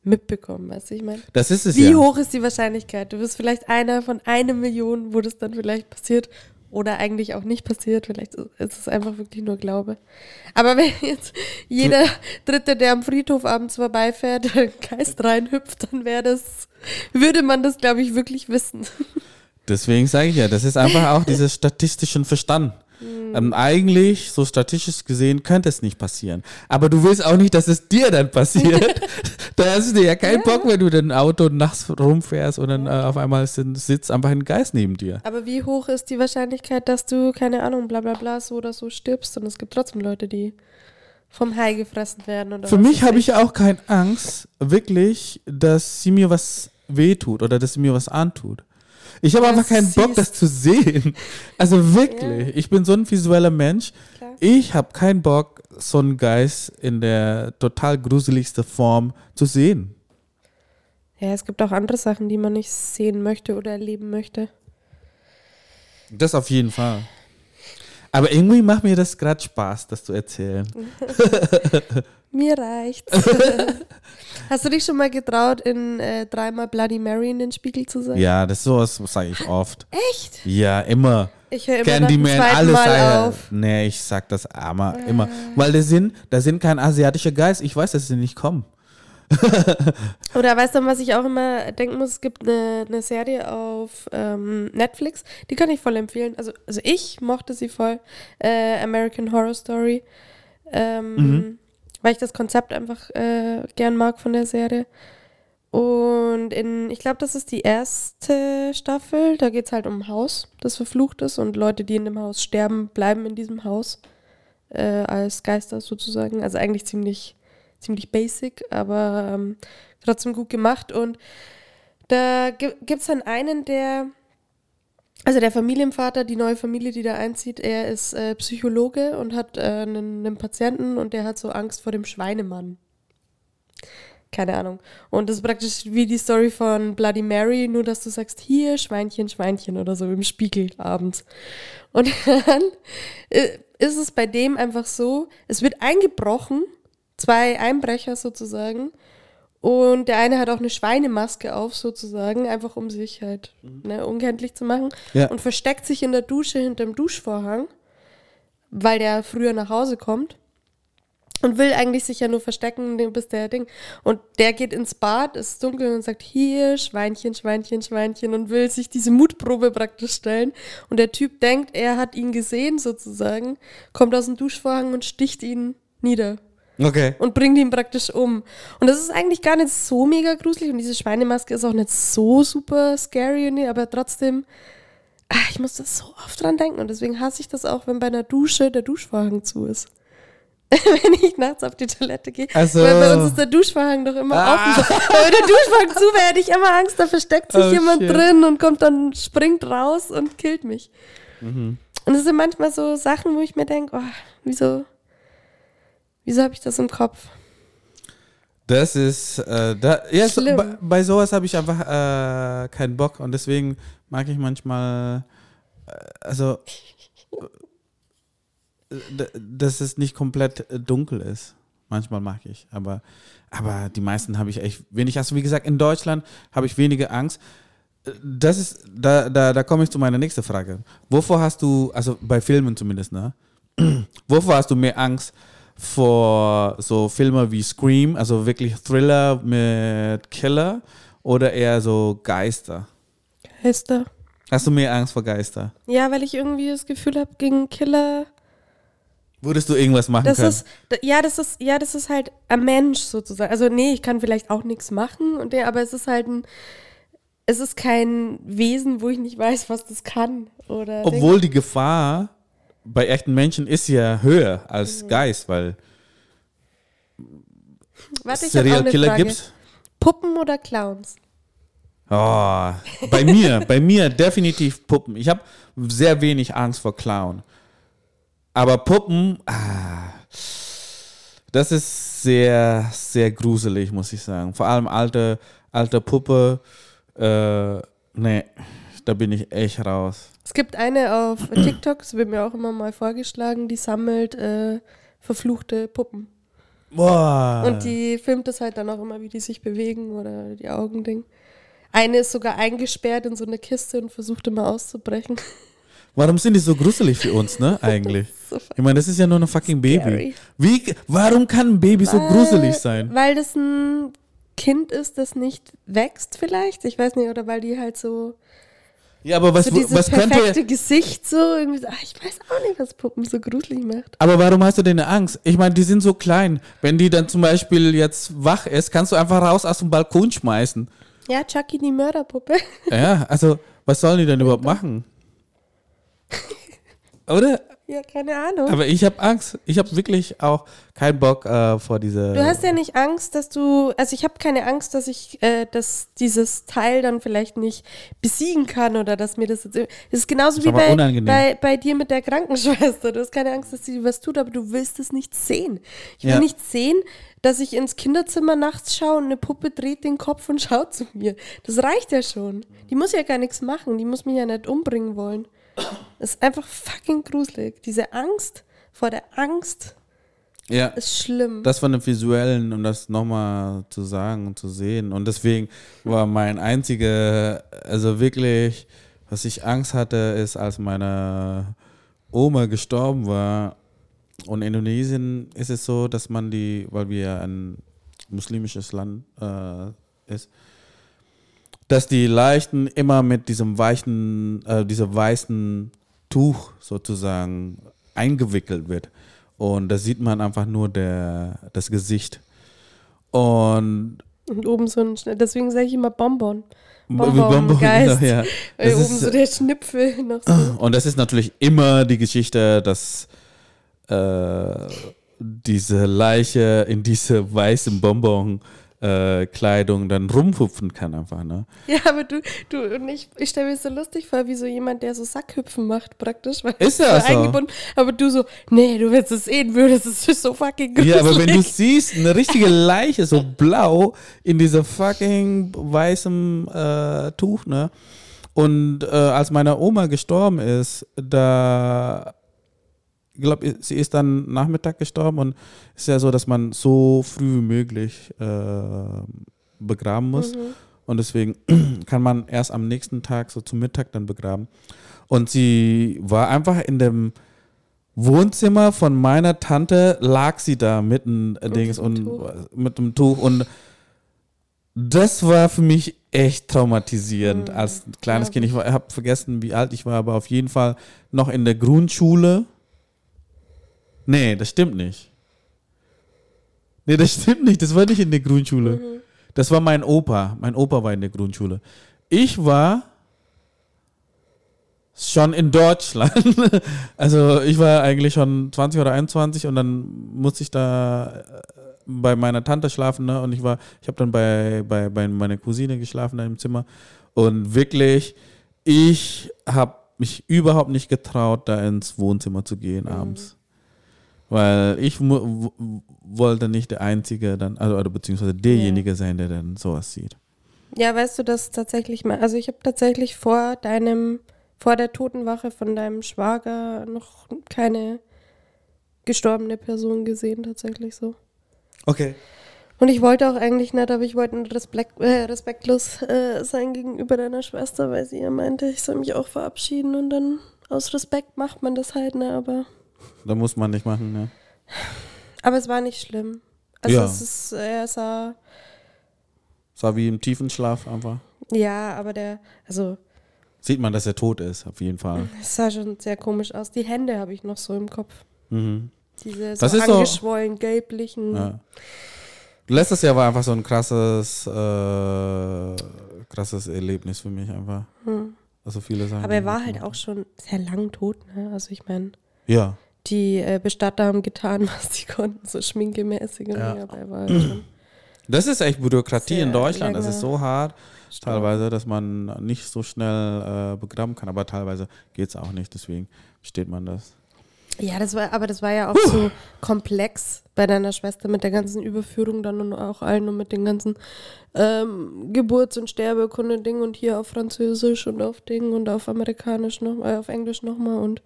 C: mitbekommen, weißt du, ich meine?
B: das ist es
C: Wie
B: ja.
C: hoch ist die Wahrscheinlichkeit? Du bist vielleicht einer von einer Million, wo das dann vielleicht passiert oder eigentlich auch nicht passiert. Vielleicht ist es einfach wirklich nur Glaube. Aber wenn jetzt jeder Dritte, der am Friedhof abends vorbeifährt, einen Geist reinhüpft, dann wäre das, würde man das, glaube ich, wirklich wissen.
B: Deswegen sage ich ja, das ist einfach auch dieses statistischen Verstand.
C: Hm.
B: Ähm, eigentlich, so statistisch gesehen, könnte es nicht passieren. Aber du willst auch nicht, dass es dir dann passiert. da hast du ja keinen Bock, wenn du dein Auto nachts rumfährst und dann äh, auf einmal sitzt einfach ein Geist neben dir.
C: Aber wie hoch ist die Wahrscheinlichkeit, dass du, keine Ahnung, bla bla bla, so oder so stirbst? Und es gibt trotzdem Leute, die vom Hai gefressen werden. Oder
B: Für mich habe ich auch keine Angst, wirklich, dass sie mir was wehtut oder dass sie mir was antut. Ich habe
C: Ja,
B: einfach keinen Bock, das zu sehen. Also wirklich, ich bin so ein visueller Mensch.
C: Klar.
B: Ich habe keinen Bock, so einen Geist in der total gruseligsten Form zu sehen.
C: Ja, es gibt auch andere Sachen, die man nicht sehen möchte oder erleben möchte.
B: Das auf jeden Fall. Aber irgendwie macht mir das gerade Spaß, das zu erzählen.
C: Mir reicht's. Hast du dich schon mal getraut, in äh, dreimal Bloody Mary in den Spiegel zu sein?
B: Ja, das sowas sage ich oft.
C: Echt?
B: Ja, immer.
C: Ich höre immer
B: Candyman, alles.
C: Mal auf. Ah.
B: Nee, ich sag das aber immer. Weil da sind, da sind kein asiatischer Geist. Ich weiß, dass sie nicht kommen.
C: Oder weißt du, was ich auch immer denken muss? Es gibt eine, eine Serie auf ähm, Netflix, die kann ich voll empfehlen. Also, also ich mochte sie voll. Äh, American Horror Story. Ähm,
B: Mhm.
C: Weil ich das Konzept einfach äh, gern mag von der Serie. Und in, ich glaube, das ist die erste Staffel. Da geht es halt um ein Haus, das verflucht ist. Und Leute, die in dem Haus sterben, bleiben in diesem Haus. Äh, als Geister sozusagen. Also eigentlich ziemlich, ziemlich basic, aber ähm, trotzdem gut gemacht. Und da gibt es dann einen, der, also der Familienvater, die neue Familie, die da einzieht, er ist äh, Psychologe und hat äh, einen, einen Patienten und der hat so Angst vor dem Schweinemann. Keine Ahnung. Und das ist praktisch wie die Story von Bloody Mary, nur dass du sagst, hier, Schweinchen, Schweinchen oder so im Spiegel abends. Und dann äh, ist es bei dem einfach so, es wird eingebrochen zwei Einbrecher sozusagen. Und der eine hat auch eine Schweinemaske auf, sozusagen, einfach um sich halt ne, unkenntlich zu machen.
B: Ja.
C: Und versteckt sich in der Dusche hinterm Duschvorhang, weil der früher nach Hause kommt. Und will eigentlich sich ja nur verstecken, den- bis der Ding. Und der geht ins Bad, es ist dunkel und sagt, hier, Schweinchen, Schweinchen, Schweinchen und will sich diese Mutprobe praktisch stellen. Und der Typ denkt, er hat ihn gesehen sozusagen, kommt aus dem Duschvorhang und sticht ihn nieder
B: Okay.
C: und bringt ihn praktisch um. Und das ist eigentlich gar nicht so mega gruselig und diese Schweinemaske ist auch nicht so super scary, aber trotzdem, ah, ich muss da so oft dran denken und deswegen hasse ich das auch, wenn bei einer Dusche der Duschvorhang zu ist. wenn ich nachts auf die Toilette gehe.
B: Ach so.
C: Weil bei uns ist der Duschvorhang doch immer
B: Ah.
C: offen. Wenn der Duschvorhang zu wäre, hätte ich immer Angst, da versteckt sich
B: Oh,
C: jemand
B: shit.
C: drin und kommt dann, springt raus und killt mich.
B: Mhm.
C: Und es sind manchmal so Sachen, wo ich mir denke, oh, wieso, wieso habe ich das im Kopf?
B: Das ist, äh, da, ja, so, bei, bei sowas habe ich einfach äh, keinen Bock und deswegen mag ich manchmal, äh, also, äh, dass es nicht komplett äh, dunkel ist. Manchmal mag ich, aber, aber die meisten habe ich echt wenig. Also wie gesagt, in Deutschland habe ich weniger Angst. Äh, Das ist, da, da, da komme ich zu meiner nächsten Frage. Wovor hast du, also bei Filmen zumindest, ne? Wovor hast du mehr Angst? Vor so Filme wie Scream, also wirklich Thriller mit Killer oder eher so Geister?
C: Hester.
B: Hast du mehr Angst vor Geister?
C: Ja, weil ich irgendwie das Gefühl habe, gegen Killer,
B: Würdest du irgendwas machen
C: das
B: können?
C: ist, ja, das ist, ja, das ist halt ein Mensch sozusagen. Also nee, ich kann vielleicht auch nichts machen, und der, aber es ist halt ein, es ist kein Wesen, wo ich nicht weiß, was das kann. Oder
B: Obwohl die Gefahr bei echten Menschen ist ja höher
C: Mhm.
B: als Geist, weil
C: Warte, ich
B: Serial Killer
C: Frage.
B: gibt's.
C: Puppen oder Clowns?
B: Oh, bei mir, bei mir definitiv Puppen. Ich habe sehr wenig Angst vor Clown. Aber Puppen, ah, das ist sehr, sehr gruselig, muss ich sagen. Vor allem alte, alte Puppe, äh, nee, da bin ich echt raus.
C: Es gibt eine auf TikTok, das wird mir auch immer mal vorgeschlagen, die sammelt äh, verfluchte Puppen.
B: Boah.
C: Und die filmt es halt dann auch immer, wie die sich bewegen oder die Augending. Eine ist sogar eingesperrt in so eine Kiste und versucht immer auszubrechen.
B: Warum sind die so gruselig für uns, ne, eigentlich?
C: So
B: Ich meine, das ist ja nur ein fucking Baby.
C: Scary.
B: Wie, warum kann ein Baby so gruselig sein?
C: Weil das ein Kind ist, das nicht wächst vielleicht. Ich weiß nicht, oder weil die halt so,
B: Ja, aber was,
C: so dieses
B: was
C: perfekte
B: könnte.
C: Gesicht so irgendwie, so, ach, ich weiß auch nicht, was Puppen so gruselig macht.
B: Aber warum hast du denn Angst? Ich meine, die sind so klein. Wenn die dann zum Beispiel jetzt wach ist, kannst du einfach raus aus dem Balkon schmeißen.
C: Ja, Chucky die Mörderpuppe.
B: Ja, also, was sollen die denn überhaupt machen? Oder?
C: Ja, keine Ahnung.
B: Aber ich habe Angst. Ich habe wirklich auch keinen Bock äh, vor dieser.
C: Du hast ja nicht Angst, dass du, also ich habe keine Angst, dass ich, äh, dass dieses Teil dann vielleicht nicht besiegen kann oder dass mir das jetzt, es ist genauso
B: ist
C: wie bei, bei, bei dir mit der Krankenschwester. Du hast keine Angst, dass sie was tut, aber du willst es nicht sehen. Ich will
B: Ja.
C: nicht sehen, dass ich ins Kinderzimmer nachts schaue und eine Puppe dreht den Kopf und schaut zu mir. Das reicht ja schon. Die muss ja gar nichts machen, die muss mich ja nicht umbringen wollen. Das ist einfach fucking gruselig. Diese Angst vor der Angst
B: ja.
C: ist schlimm.
B: Das von dem Visuellen, um das nochmal zu sagen und zu sehen. Und deswegen war mein einziger, also wirklich, was ich Angst hatte, ist, als meine Oma gestorben war. Und in Indonesien ist es so, dass man die, weil wir ein muslimisches Land äh, ist, dass die Leichen immer mit diesem weichen, äh, diesem weißen Tuch sozusagen eingewickelt wird. Und da sieht man einfach nur der, das Gesicht. Und
C: Und oben so ein, deswegen sage ich immer Bonbon.
B: wie
C: Bonbon, Geist.
B: ja.
C: Weil oben
B: ist-
C: so der Schnipfel noch so.
B: Und das ist natürlich immer die Geschichte, dass äh, diese Leiche in diese weißen Bonbon äh, Kleidung dann rumhupfen kann einfach, ne?
C: Ja, aber du, du und ich, ich stelle mir das so lustig vor, wie so jemand, der so Sackhüpfen macht praktisch. Weil
B: Ist ja
C: so eingebunden. Aber du so, nee, du willst es sehen würdest, es ist so fucking gruselig.
B: Ja, aber wenn du siehst, eine richtige Leiche, so blau, in dieser fucking weißen äh, Tuch, ne? Und äh, als meine Oma gestorben ist, da ich glaube, sie ist dann Nachmittag gestorben und es ist ja so, dass man so früh wie möglich äh, begraben muss.
C: Mhm.
B: Und deswegen kann man erst am nächsten Tag, so zum Mittag, dann begraben. Und sie war einfach in dem Wohnzimmer von meiner Tante, lag sie da mit einem Dings
C: dem
B: und
C: Tuch.
B: mit einem Tuch. Und das war für mich echt traumatisierend
C: Mhm.
B: als kleines
C: Ja.
B: Kind. Ich habe vergessen, wie alt ich war, aber auf jeden Fall noch in der Grundschule. Nee, das stimmt nicht. Nee, das stimmt nicht. Das war nicht in der Grundschule.
C: Mhm.
B: Das war mein Opa. Mein Opa war in der Grundschule. Ich war schon in Deutschland. Also ich war eigentlich schon 20 oder 21 und dann musste ich da äh, bei meiner Tante schlafen. Ne? Und ich war, ich habe dann bei, bei, bei meiner Cousine geschlafen da im Zimmer. Und wirklich, ich habe mich überhaupt nicht getraut, da ins Wohnzimmer zu gehen abends. Weil ich wollte nicht der Einzige dann, also oder beziehungsweise derjenige sein, der dann sowas sieht.
C: Ja, weißt du, das tatsächlich mal. Also ich habe tatsächlich vor deinem, vor der Totenwache von deinem Schwager noch keine gestorbene Person gesehen, tatsächlich so.
B: Okay.
C: Und ich wollte auch eigentlich nicht, aber ich wollte nur respekt, äh, respektlos äh, sein gegenüber deiner Schwester, weil sie ja meinte, ich soll mich auch verabschieden und dann aus Respekt macht man das halt, ne, aber.
B: Da muss man nicht machen, ne?
C: Aber es war nicht schlimm. Also
B: Ja.
C: es ist, er sah,
B: Es war wie im tiefen Schlaf einfach.
C: ja, aber der, also
B: Sieht man, dass er tot ist, auf jeden Fall.
C: es sah schon sehr komisch aus. Die Hände habe ich noch so im Kopf.
B: Mhm.
C: Diese so
B: Das ist so-
C: angeschwollen, gelblichen.
B: Ja. Letztes Jahr war einfach so ein krasses, äh, krasses Erlebnis für mich einfach.
C: Hm.
B: Also viele Sachen.
C: Aber er war halt auch schon sehr lang tot, ne? Also ich meine.
B: Ja.
C: Die äh, Bestatter haben getan, was sie konnten, so schminkemäßig. und
B: Ja. Das ist echt Bürokratie
C: Sehr
B: in Deutschland. Das ist so hart,
C: gestorben.
B: teilweise, dass man nicht so schnell äh, begraben kann. Aber teilweise geht es auch nicht. Deswegen versteht man das.
C: Ja, das war, aber das war ja auch so komplex bei deiner Schwester mit der ganzen Überführung dann und auch allen und mit den ganzen ähm, Geburts- und Sterbekunde-Ding und hier auf Französisch und auf Ding und auf Amerikanisch noch, äh, auf Englisch nochmal und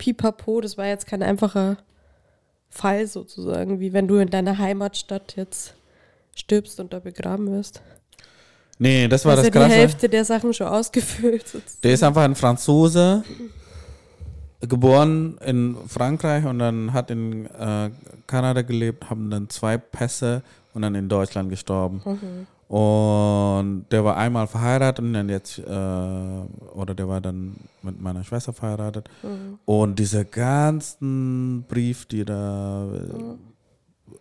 C: pipapo. Das war jetzt kein einfacher Fall sozusagen, wie wenn du in deiner Heimatstadt jetzt stirbst und da begraben wirst.
B: Nee, das war
C: Hast
B: das
C: ja die
B: Krasse.
C: Hälfte der Sachen schon ausgefüllt. sozusagen.
B: Der ist einfach ein Franzose, geboren in Frankreich und dann hat in äh, Kanada gelebt, haben dann zwei Pässe und dann in Deutschland gestorben.
C: Mhm.
B: Und der war einmal verheiratet und dann jetzt, äh, oder der war dann mit meiner Schwester verheiratet.
C: Mhm.
B: Und dieser ganzen Brief, die da,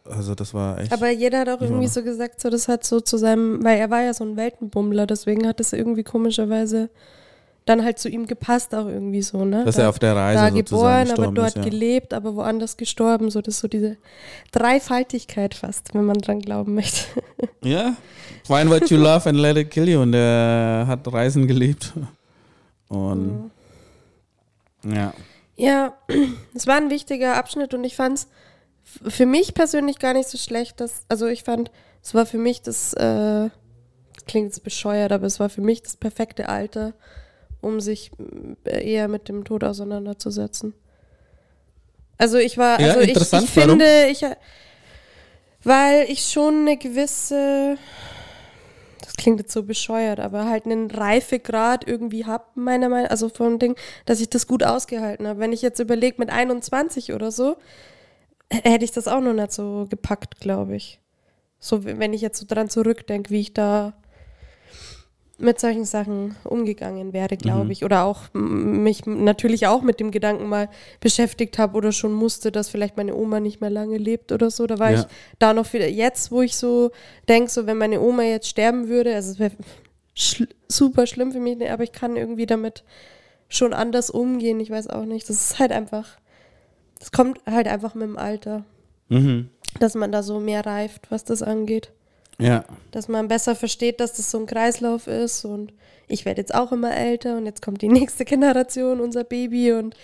B: also das war echt.
C: Aber jeder hat auch irgendwie so gesagt, so das hat so zu seinem, weil er war ja so ein Weltenbummler, deswegen hat es irgendwie komischerweise dann halt zu ihm gepasst auch irgendwie so, ne?
B: dass
C: da,
B: er auf der Reise
C: da geboren, aber dort
B: ist, ja.
C: gelebt, aber woanders gestorben, so das ist so diese Dreifaltigkeit fast, wenn man dran glauben möchte.
B: Ja, find what you love and let it kill you. Und der hat Reisen gelebt. Und ja.
C: Ja, es war ein wichtiger Abschnitt und ich fand es für mich persönlich gar nicht so schlecht, dass, also ich fand, es war für mich das, äh, klingt jetzt bescheuert, aber es war für mich das perfekte Alter, um sich äh, eher mit dem Tod auseinanderzusetzen. Also ich war,
B: Ja,
C: also ich, ich
B: interessant, warum?
C: finde, ich, weil ich schon eine gewisse, das klingt jetzt so bescheuert, aber halt einen Reifegrad irgendwie hab, meiner Meinung also vom Ding, dass ich das gut ausgehalten habe. Wenn ich jetzt überlege mit 21 oder so, hätte ich das auch noch nicht so gepackt, glaube ich. So, wenn ich jetzt so dran zurückdenke, wie ich da mit solchen Sachen umgegangen wäre, glaube
B: Mhm.
C: ich. Oder auch mich natürlich auch mit dem Gedanken mal beschäftigt habe oder schon musste, dass vielleicht meine Oma nicht mehr lange lebt oder so. Da war
B: Ja.
C: ich da noch wieder, jetzt, wo ich so denke, so wenn meine Oma jetzt sterben würde, also es wäre schl super schlimm für mich, ne, aber ich kann irgendwie damit schon anders umgehen. Ich weiß auch nicht. Das ist halt einfach, das kommt halt einfach mit dem Alter,
B: Mhm.
C: dass man da so mehr reift, was das angeht.
B: Ja.
C: Dass man besser versteht, dass das so ein Kreislauf ist und ich werde jetzt auch immer älter und jetzt kommt die nächste Generation, unser Baby und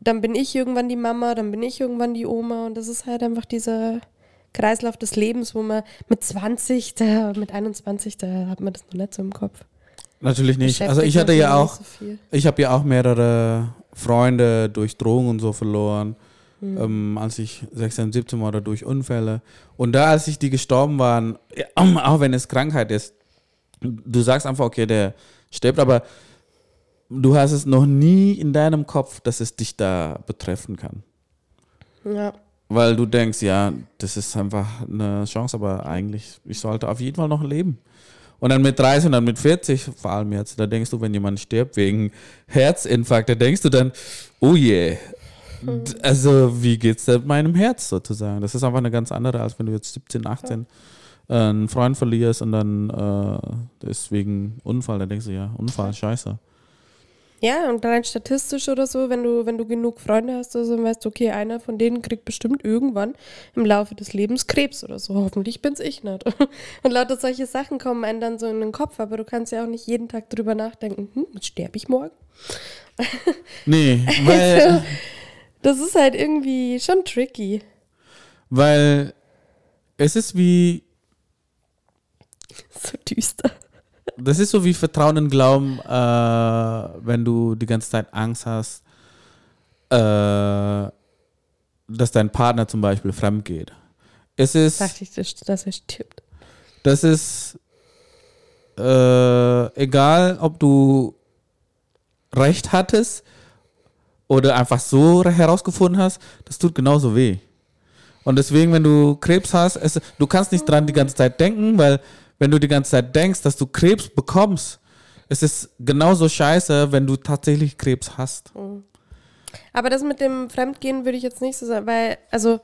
C: dann bin ich irgendwann die Mama, dann bin ich irgendwann die Oma und das ist halt einfach dieser Kreislauf des Lebens, wo man mit 20, da, mit 21, da hat man das noch nicht so im Kopf.
B: Natürlich nicht. Also ich hatte ja auch,
C: so
B: ich habe ja auch mehrere Freunde durch Drogen und so verloren, ähm, als ich 16, 17 war oder durch Unfälle. Und da, als ich die gestorben waren, ja, auch wenn es Krankheit ist, du sagst einfach, okay, der stirbt, aber du hast es noch nie in deinem Kopf, dass es dich da betreffen kann.
C: Ja.
B: Weil du denkst, ja, das ist einfach eine Chance, aber eigentlich, ich sollte auf jeden Fall noch leben. Und dann mit 30 und dann mit 40, vor allem jetzt, da denkst du, wenn jemand stirbt wegen Herzinfarkt, da denkst du dann, oh je, d- also wie geht's denn meinem Herz sozusagen? Das ist einfach eine ganz andere, als wenn du jetzt 17, 18 äh, einen Freund verlierst und dann äh, deswegen Unfall, da denkst du, ja, Unfall, scheiße.
C: Ja, und rein statistisch oder so, wenn du, wenn du genug Freunde hast oder so, dann weißt du, okay, einer von denen kriegt bestimmt irgendwann im Laufe des Lebens Krebs oder so. Hoffentlich bin's ich nicht. Und lauter solche Sachen kommen einem dann so in den Kopf, aber du kannst ja auch nicht jeden Tag drüber nachdenken, hm, sterbe ich morgen.
B: Nee, weil,
C: Das ist halt irgendwie schon tricky.
B: weil es ist wie,
C: So düster.
B: Das ist so wie Vertrauen und Glauben, äh, wenn du die ganze Zeit Angst hast, äh, dass dein Partner zum Beispiel fremd geht. Es ist,
C: Dachte ich, dass er stirbt.
B: das ist äh, egal, ob du recht hattest oder einfach so herausgefunden hast, das tut genauso weh. Und deswegen, wenn du Krebs hast, es, du kannst nicht dran die ganze Zeit denken, weil wenn du die ganze Zeit denkst, dass du Krebs bekommst, es ist genauso scheiße, wenn du tatsächlich Krebs hast.
C: Aber das mit dem Fremdgehen würde ich jetzt nicht so sagen, weil, also,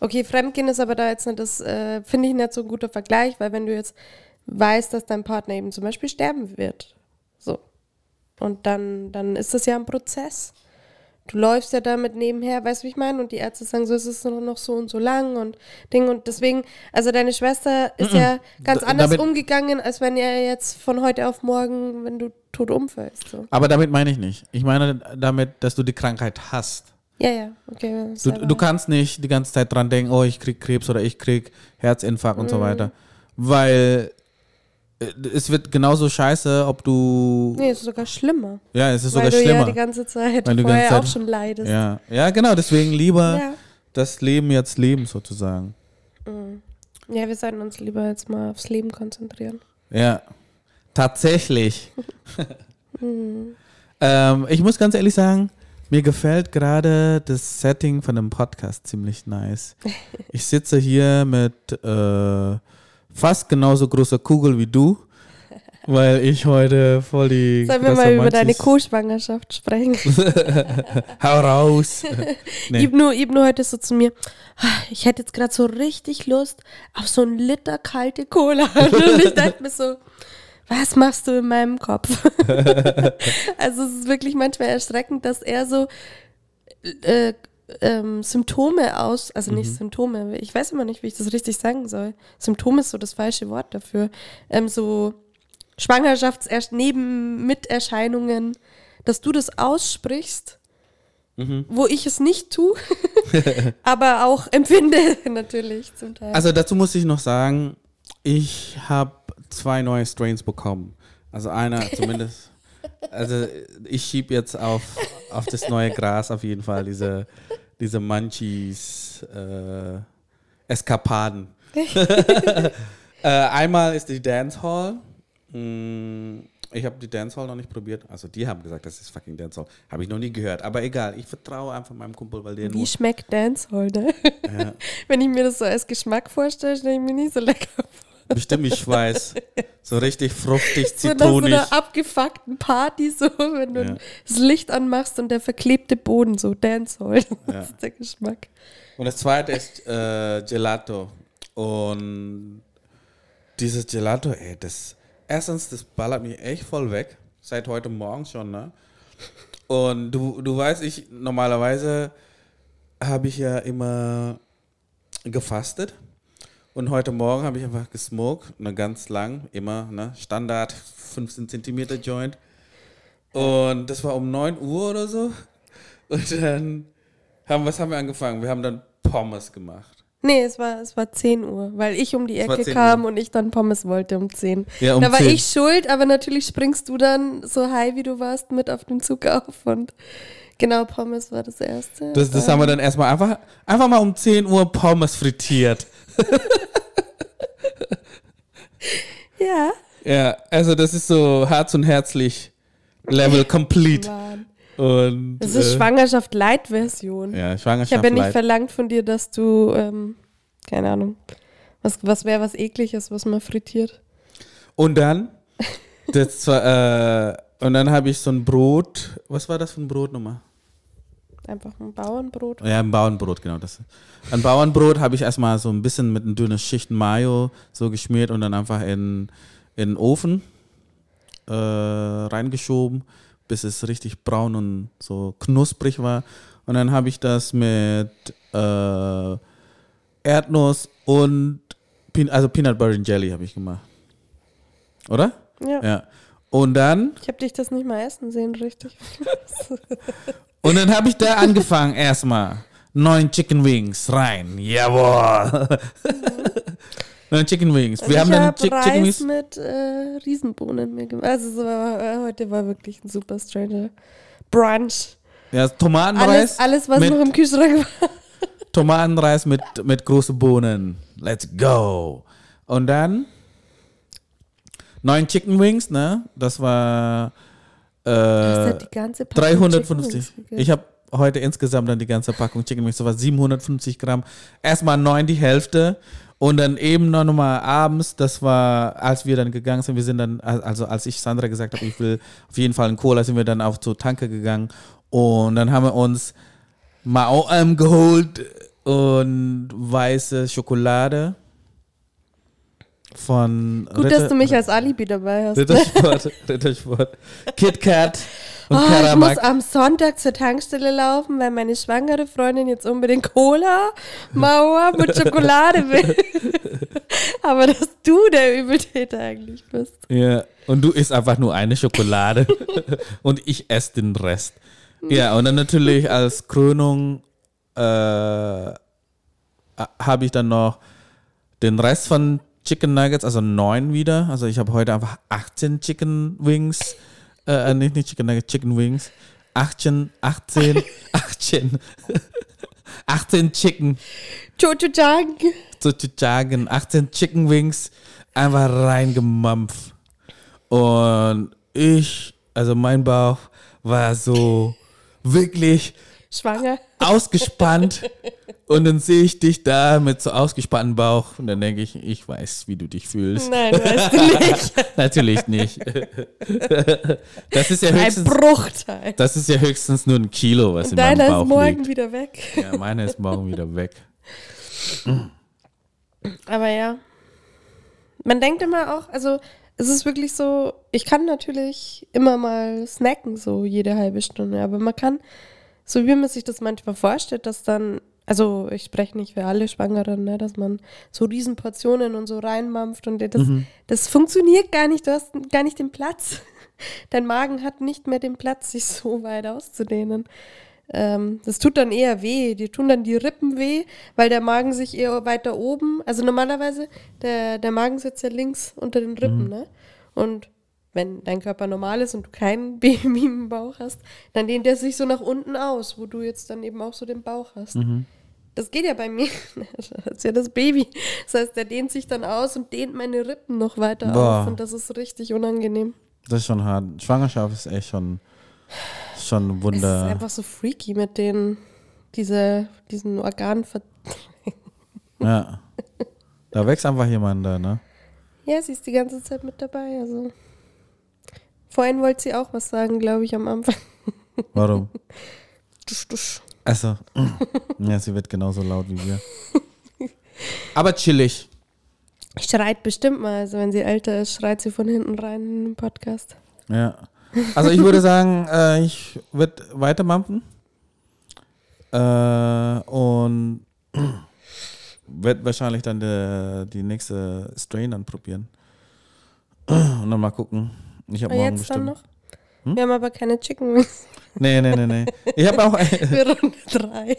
C: okay, Fremdgehen ist aber da jetzt nicht das, äh, finde ich nicht so ein guter Vergleich, weil wenn du jetzt weißt, dass dein Partner eben zum Beispiel sterben wird, so, und dann, dann ist das ja ein Prozess. Du läufst ja damit nebenher, weißt du, wie ich meine? Und die Ärzte sagen so, es ist nur noch so und so lang und Ding. Und deswegen, also deine Schwester ist ja ganz
B: D-
C: anders umgegangen, als wenn er jetzt von heute auf morgen, wenn du tot umfällst. So.
B: Aber damit meine ich nicht. Ich meine damit, dass du die Krankheit hast.
C: Ja, ja, okay.
B: Du, du kannst nicht die ganze Zeit dran denken, oh, ich krieg Krebs oder ich krieg Herzinfarkt und so weiter. Weil es wird genauso scheiße, ob du.
C: Nee, es ist sogar schlimmer.
B: ja, es ist
C: weil
B: sogar
C: du
B: schlimmer.
C: ja die ganze Zeit
B: Weil du
C: vorher
B: ganze
C: auch
B: Zeit-
C: schon leidest.
B: ja. ja, genau, deswegen lieber
C: Ja.
B: das Leben jetzt leben sozusagen.
C: ja, wir sollten uns lieber jetzt mal aufs Leben konzentrieren.
B: Ja, tatsächlich. ähm, ich muss ganz ehrlich sagen, mir gefällt gerade das Setting von dem Podcast ziemlich nice. Ich sitze hier mit äh, fast genauso großer Kugel wie du, weil ich heute voll die.
C: Sollen wir mal über deine Co-Schwangerschaft sprechen?
B: Hau raus. Nee.
C: Ibnu, Ibnu heute so zu mir, "Ah, ich hätte jetzt gerade so richtig Lust auf so einen Liter kalte Cola. Und ich dachte mir so, was machst du in meinem Kopf? also es ist wirklich manchmal erschreckend, dass er so äh, ähm, Symptome aus, also nicht Symptome, ich weiß immer nicht, wie ich das richtig sagen soll. Symptom ist so das falsche Wort dafür. Ähm, so Schwangerschafts-Nebenmiterscheinungen, dass du das aussprichst, wo ich es nicht tue, aber auch empfinde natürlich zum Teil.
B: Also dazu muss ich noch sagen, ich habe zwei neue Strains bekommen. Also einer zumindest. Also ich schieb jetzt auf, auf das neue Gras auf jeden Fall diese, diese Munchies äh, Eskapaden. äh, einmal ist die Dancehall. Mm, Ich habe die Dancehall noch nicht probiert. Also die haben gesagt, das ist fucking Dancehall. Habe ich noch nie gehört. Aber egal, ich vertraue einfach meinem Kumpel, weil der
C: Wie
B: nur...
C: schmeckt Dancehall, ne?
B: Ja.
C: Wenn ich mir das so als Geschmack vorstelle, stelle ich mir nicht so lecker vor.
B: Bestimmt, ich weiß. So richtig fruchtig,
C: So nach so
B: zitronig.
C: einer abgefuckten Party, so wenn du
B: Ja.
C: das Licht anmachst und der verklebte Boden, so Dancehall. Das
B: Ja.
C: ist der Geschmack.
B: Und das zweite ist äh, Gelato. Und dieses Gelato, ey, das erstens, das ballert mich echt voll weg. Seit heute Morgen schon, ne? Und du, du weißt, ich normalerweise habe ich ja immer gefastet. Und heute Morgen habe ich einfach gesmoked, ne, ganz lang, immer, ne, Standard 15 Zentimeter Joint. Und das war um 9 Uhr oder so. Und dann haben, was haben wir angefangen? Wir haben dann Pommes gemacht.
C: Nee, es war, es war 10 Uhr, weil ich um die Ecke
B: 10
C: kam
B: Uhr.
C: und ich dann Pommes wollte um 10.
B: Ja, um
C: da war
B: 10.
C: ich schuld, aber natürlich springst du dann so high, wie du warst, mit auf den Zug auf und Genau, Pommes war das erste.
B: Das, das haben wir dann erstmal einfach, einfach mal um 10 Uhr Pommes frittiert.
C: Ja.
B: Ja, also das ist so Herz und herzlich Level complete.
C: Mann.
B: Und,
C: Das ist
B: äh,
C: Schwangerschaft Light-Version.
B: Ja,
C: ich
B: Schwangerschaft
C: habe ja nicht
B: light.
C: verlangt von dir, dass du, ähm, keine Ahnung, was, was wäre was ekliges, was man frittiert.
B: Und dann, das war, äh, und dann habe ich so ein Brot, was war das für ein Brot nochmal?
C: Einfach ein Bauernbrot.
B: Ja, ein Bauernbrot, genau. Das. Ein Bauernbrot habe ich erstmal so ein bisschen mit einer dünnen Schicht Mayo so geschmiert und dann einfach in, in den Ofen äh, reingeschoben, bis es richtig braun und so knusprig war. Und dann habe ich das mit äh, Erdnuss und Pin also Peanut Butter and Jelly habe ich gemacht. Oder?
C: Ja.
B: Ja. Und dann
C: Ich habe dich das nicht mal essen sehen, richtig.
B: Und dann habe ich da angefangen erstmal. Neun Chicken Wings rein. Jawohl. Neun Chicken Wings. Wir
C: Also
B: haben
C: ich
B: dann
C: habe
B: Chick Chicken Wings.
C: mit äh, Riesenbohnen mir gemacht. Also war, äh, heute war wirklich ein super stranger Brunch.
B: Ja, Tomatenreis.
C: Alles, alles was noch im Kühlschrank war.
B: Tomatenreis mit, mit großen Bohnen. Let's go. Und dann neun Chicken Wings, ne? Das war äh,
C: hat die ganze Packung
B: 350.
C: Chicken Wings gegessen.
B: Ich habe heute insgesamt dann die ganze Packung Chicken Wings, das war 750 Gramm. Erstmal neun die Hälfte und dann eben noch mal abends, das war, als wir dann gegangen sind, wir sind dann, also als ich Sandra gesagt habe, ich will auf jeden Fall einen Cola, sind wir dann auch zur Tanke gegangen und dann haben wir uns Mao-Am geholt und weiße Schokolade von
C: Gut, dass du mich als Alibi dabei hast.
B: Rittersport, Rittersport, KitKat und
C: Oh, ich muss am Sonntag zur Tankstelle laufen, weil meine schwangere Freundin jetzt unbedingt Cola, Mauer mit Schokolade will. Aber dass du der Übeltäter eigentlich bist.
B: Ja, und du isst einfach nur eine Schokolade und ich esse den Rest. Ja, und dann natürlich als Krönung äh, habe ich dann noch den Rest von Chicken Nuggets, also neun wieder. Also ich habe heute einfach 18 Chicken Wings, äh, nicht, nicht Chicken Nuggets, Chicken Wings. 18, 18, 18, 18 Chicken
C: Chocho-Chang.
B: sozusagen 18 Chicken Wings einfach reingemampft. Und ich, also mein Bauch war so wirklich
C: Schwanger.
B: ausgespannt. Und dann sehe ich dich da mit so ausgespanntem Bauch. Und dann denke ich, ich weiß, wie du dich fühlst.
C: Nein, weißt du nicht.
B: Natürlich nicht. Das ist ja
C: Ein
B: höchstens,
C: Bruchteil.
B: das ist ja höchstens nur ein Kilo, was in meinem
C: Deiner
B: Bauch
C: ist morgen
B: liegt.
C: wieder weg.
B: Ja, meiner ist morgen wieder weg.
C: Aber ja. Man denkt immer auch, also es ist wirklich so, ich kann natürlich immer mal snacken, so jede halbe Stunde, aber man kann, so wie man sich das manchmal vorstellt, dass dann, also ich spreche nicht für alle Schwangeren, ne, dass man so Riesenportionen und so reinmampft und das, das funktioniert gar nicht, du hast gar nicht den Platz. Dein Magen hat nicht mehr den Platz, sich so weit auszudehnen. Ähm, das tut dann eher weh. Die tun dann die Rippen weh, weil der Magen sich eher weiter oben, also normalerweise, der, der Magen sitzt ja links unter den Rippen, ne? Und wenn dein Körper normal ist und du kein Baby im Bauch hast, dann dehnt er sich so nach unten aus, wo du jetzt dann eben auch so den Bauch hast. Das geht ja bei mir. Das ist ja das Baby. Das heißt, der dehnt sich dann aus und dehnt meine Rippen noch weiter
B: Boah.
C: auf und das ist richtig unangenehm.
B: Das ist schon hart. Schwangerschaft ist echt schon, schon ein
C: Es
B: Wunder.
C: ist einfach so freaky mit den, diese, diesen Organen.
B: Ja. Da wächst einfach jemand da, ne?
C: Ja, sie ist die ganze Zeit mit dabei. Also. Vorhin wollte sie auch was sagen, glaube ich, am Anfang.
B: Warum?
C: Dusch, dusch.
B: Also, ja, sie wird genauso laut wie wir. Aber chillig.
C: Schreit bestimmt mal. Also, wenn sie älter ist, schreit sie von hinten rein in den Podcast.
B: Ja. Also ich würde sagen, äh, ich würde weitermampfen. Äh, und werde wahrscheinlich dann de, die nächste Strain dann probieren. Und dann mal gucken. Ich habe morgen
C: jetzt dann
B: bestimmt.
C: noch? Wir haben aber keine Chicken Wings
B: Nee, nee, nee, nee. Ich habe auch
C: für Runde 3.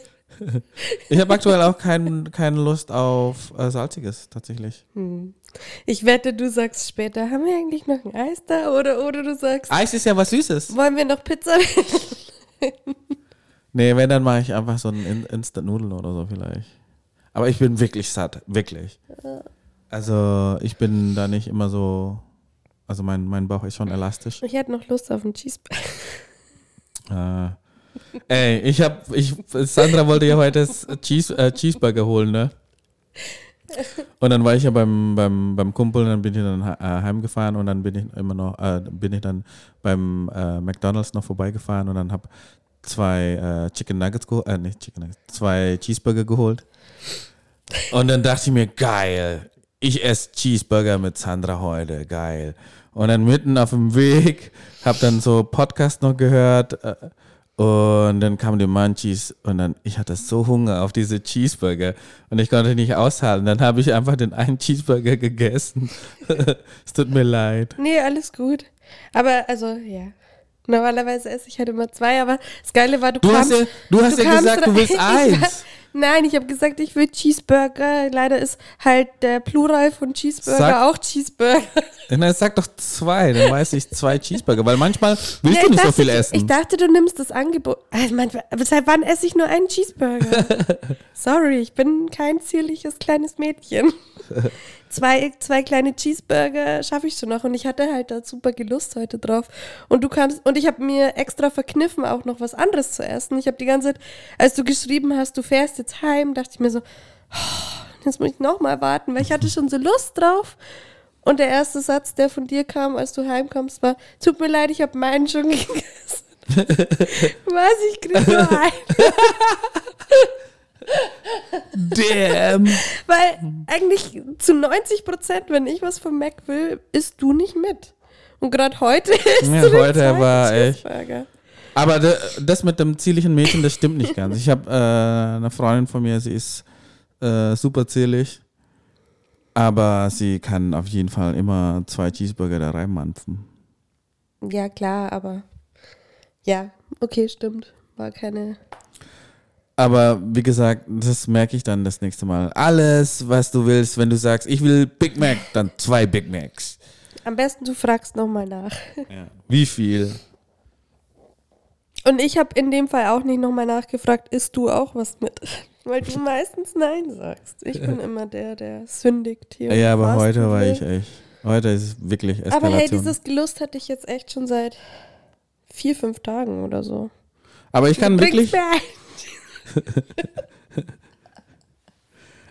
B: ich habe aktuell auch kein, keine Lust auf äh, salziges tatsächlich.
C: Hm. Ich wette, du sagst später, haben wir eigentlich noch ein Eis da? Oder, oder du sagst,
B: Eis ist ja was Süßes.
C: wollen wir noch Pizza?
B: Nee, wenn, dann mache ich einfach so einen In Instant-Nudeln oder so vielleicht. Aber ich bin wirklich satt, wirklich. Also ich bin da nicht immer so, also mein, mein Bauch ist schon elastisch.
C: Ich hätte noch Lust auf einen Cheeseburger.
B: Äh, ey, ich hab, ich, Sandra wollte ja heute das Cheese, äh, Cheeseburger holen, ne? Und dann war ich ja beim, beim, beim Kumpel und dann bin ich dann äh, heimgefahren und dann bin ich immer noch, äh, bin ich dann beim äh, McDonalds noch vorbeigefahren und dann hab zwei äh, Chicken Nuggets geholt, äh, nicht Chicken Nuggets, zwei Cheeseburger geholt. Und dann dachte ich mir, geil, ich esse Cheeseburger mit Sandra heute, geil. Und dann mitten auf dem Weg, hab dann so Podcast noch gehört äh, und dann kamen die Munchies und dann, ich hatte so Hunger auf diese Cheeseburger und ich konnte nicht aushalten. Dann habe ich einfach den einen Cheeseburger gegessen. es tut mir leid.
C: Nee, alles gut. Aber, also, ja. Normalerweise esse ich halt immer zwei, aber das Geile war, du,
B: Du hast
C: kamst.
B: ja, du hast ja
C: kamst
B: gesagt, du willst eins.
C: Nein, ich habe gesagt, ich will Cheeseburger. Leider ist halt der Plural von Cheeseburger
B: Sag-
C: auch Cheeseburger.
B: Dann sag doch zwei, dann weiß ich zwei Cheeseburger, weil manchmal willst
C: Ja,
B: du
C: ich
B: nicht so viel essen.
C: Ich dachte, du nimmst das Angebot. Also manchmal, seit wann esse ich nur einen Cheeseburger? Sorry, ich bin kein zierliches kleines Mädchen. zwei, zwei kleine Cheeseburger schaffe ich schon noch und ich hatte halt da super Gelust heute drauf. Und du kamst und ich habe mir extra verkniffen, auch noch was anderes zu essen. Ich habe die ganze Zeit, als du geschrieben hast, du fährst jetzt heim, dachte ich mir so, "Oh, jetzt muss ich noch mal warten, weil ich hatte schon so Lust drauf. Und der erste Satz, der von dir kam, als du heimkommst, war, tut mir leid, ich habe meinen schon gegessen. Was, ich krieg nur einen.
B: Damn.
C: Weil eigentlich zu 90 Prozent, wenn ich was vom Mac will, isst du nicht mit. Und gerade heute ist
B: Ja, heute war echt-. Aber das mit dem zierlichen Mädchen, das stimmt nicht ganz. Ich habe äh, eine Freundin von mir, sie ist äh, super zierlich, aber sie kann auf jeden Fall immer zwei Cheeseburger da reinmampfen.
C: Ja, klar, aber ja, okay, stimmt. War keine.
B: Aber wie gesagt, das merke ich dann das nächste Mal. Alles, was du willst, wenn du sagst, ich will Big Mac, dann zwei Big Macs.
C: Am besten du fragst nochmal nach.
B: Wie viel?
C: Und ich habe in dem Fall auch nicht nochmal nachgefragt, isst du auch was mit? Weil du meistens Nein sagst. Ich bin immer der, der sündigt hier.
B: Ja, aber heute war ich echt. Heute ist wirklich
C: Aber hey,
B: Eskalation.
C: dieses Gelust hatte ich jetzt echt schon seit vier, fünf Tagen oder so.
B: Aber ich kann wirklich
C: mir ein.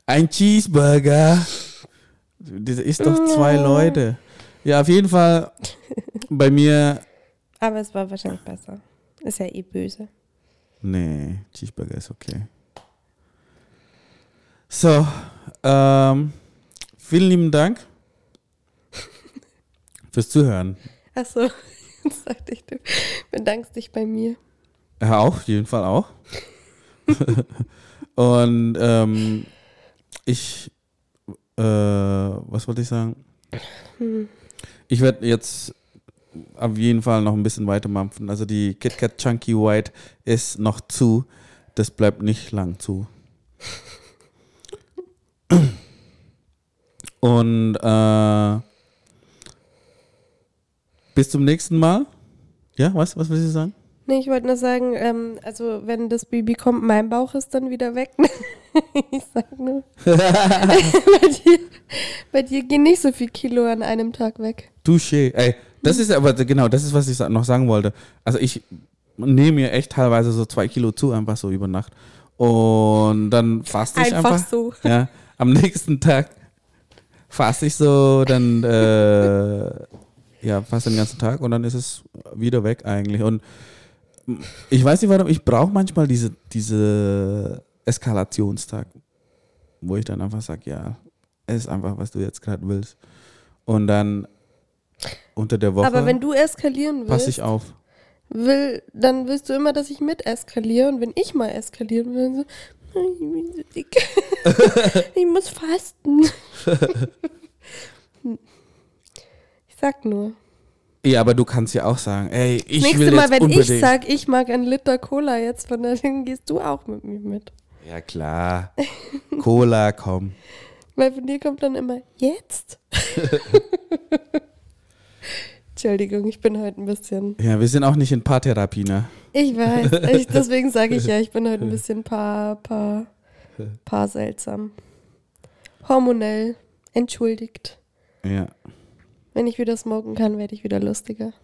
B: Ein Cheeseburger. Das ist doch zwei Leute. Ja, auf jeden Fall bei mir.
C: Aber es war wahrscheinlich besser. Ist ja eh böse.
B: Nee, Cheeseburger ist okay. So, ähm, vielen lieben Dank fürs Zuhören.
C: Achso, jetzt sagte ich, du bedankst dich bei mir.
B: Ja, auch, auf jeden Fall auch. Und ähm, ich, äh, was wollte ich sagen? Ich werde jetzt auf jeden Fall noch ein bisschen weiter mampfen. Also die KitKat Chunky White ist noch zu. Das bleibt nicht lang zu. Und äh, bis zum nächsten Mal. Ja, was? Was willst du sagen?
C: Nee, ich wollte nur sagen, ähm, also wenn das Baby kommt, mein Bauch ist dann wieder weg. ich sag nur. bei, dir, bei dir gehen nicht so viel Kilo an einem Tag weg.
B: Touché. Ey, das ist aber genau, das ist, was ich noch sagen wollte. Also ich nehme mir echt teilweise so zwei Kilo zu, einfach so über Nacht. Und dann faste ich
C: Einfach
B: einfach.
C: so.
B: Ja, am nächsten Tag faste ich so, dann äh, ja, fast den ganzen Tag und dann ist es wieder weg eigentlich. Und ich weiß nicht warum, ich brauche manchmal diese, diese Eskalationstag, wo ich dann einfach sage, ja, es ist einfach, was du jetzt gerade willst. Und dann unter der Woche
C: Aber wenn du eskalieren willst,
B: ich auf.
C: will, dann willst du immer, dass ich mit eskaliere. Und wenn ich mal eskalieren will, dann so, ich bin so dick. ich muss fasten. ich sag nur.
B: Ja, aber du kannst ja auch sagen, ey, ich
C: Nächste
B: will
C: Mal, wenn
B: unbedingt.
C: ich sag, ich mag einen Liter Cola jetzt, von dann gehst du auch mit mir mit.
B: ja klar, Cola, komm.
C: Weil von dir kommt dann immer, jetzt? Entschuldigung, ich bin heute ein bisschen.
B: Ja, wir sind auch nicht in Paartherapie, ne?
C: Ich weiß. Ich, deswegen sage ich ja, ich bin heute ein bisschen paar, paar, paar seltsam. Hormonell. Entschuldigt.
B: Ja.
C: Wenn ich wieder smoken kann, werde ich wieder lustiger.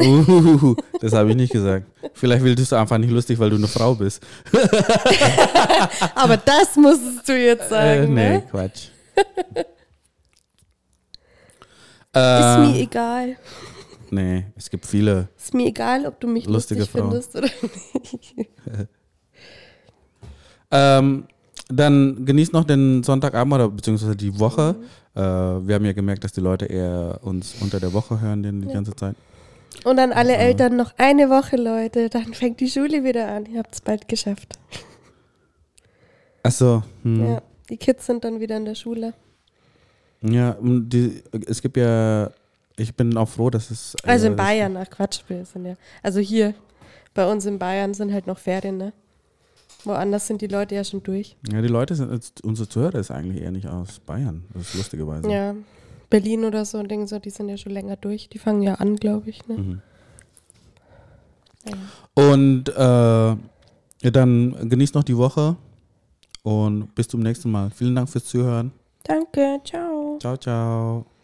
B: Uh, das habe ich nicht gesagt. Vielleicht willst du einfach nicht lustig, weil du eine Frau bist.
C: Aber das musstest du jetzt sagen,
B: äh, nee,
C: ne?
B: Quatsch.
C: Ist mir
B: äh,
C: egal.
B: nee, es gibt viele.
C: Ist mir egal, ob du mich
B: Lustige
C: lustig
B: Frau.
C: findest oder nicht.
B: Ähm, dann genießt noch den Sonntagabend oder beziehungsweise die Woche.
C: Mhm.
B: Äh, wir haben ja gemerkt, dass die Leute eher uns unter der Woche hören, den die
C: Ja.
B: ganze Zeit.
C: Und an alle Eltern noch eine Woche, Leute. Dann fängt die Schule wieder an. Ihr habt es bald geschafft.
B: Achso, hm.
C: Ja, die Kids sind dann wieder in der Schule.
B: Ja, und die, es gibt ja, ich bin auch froh, dass es.
C: Also in
B: äh,
C: Bayern, ach Quatsch, wir sind ja. Also hier, bei uns in Bayern sind halt noch Ferien, ne? Woanders sind die Leute ja schon durch.
B: Ja, die Leute sind, jetzt- unsere Zuhörer ist eigentlich eher nicht aus Bayern. Das ist lustigerweise.
C: Ja. Berlin oder so und Dinge so, die sind ja schon länger durch. Die fangen ja an, glaube ich, ne?
B: Mhm.
C: Ja.
B: Und äh, dann genießt noch die Woche und bis zum nächsten Mal. Vielen Dank fürs Zuhören.
C: Danke, ciao.
B: Ciao, ciao.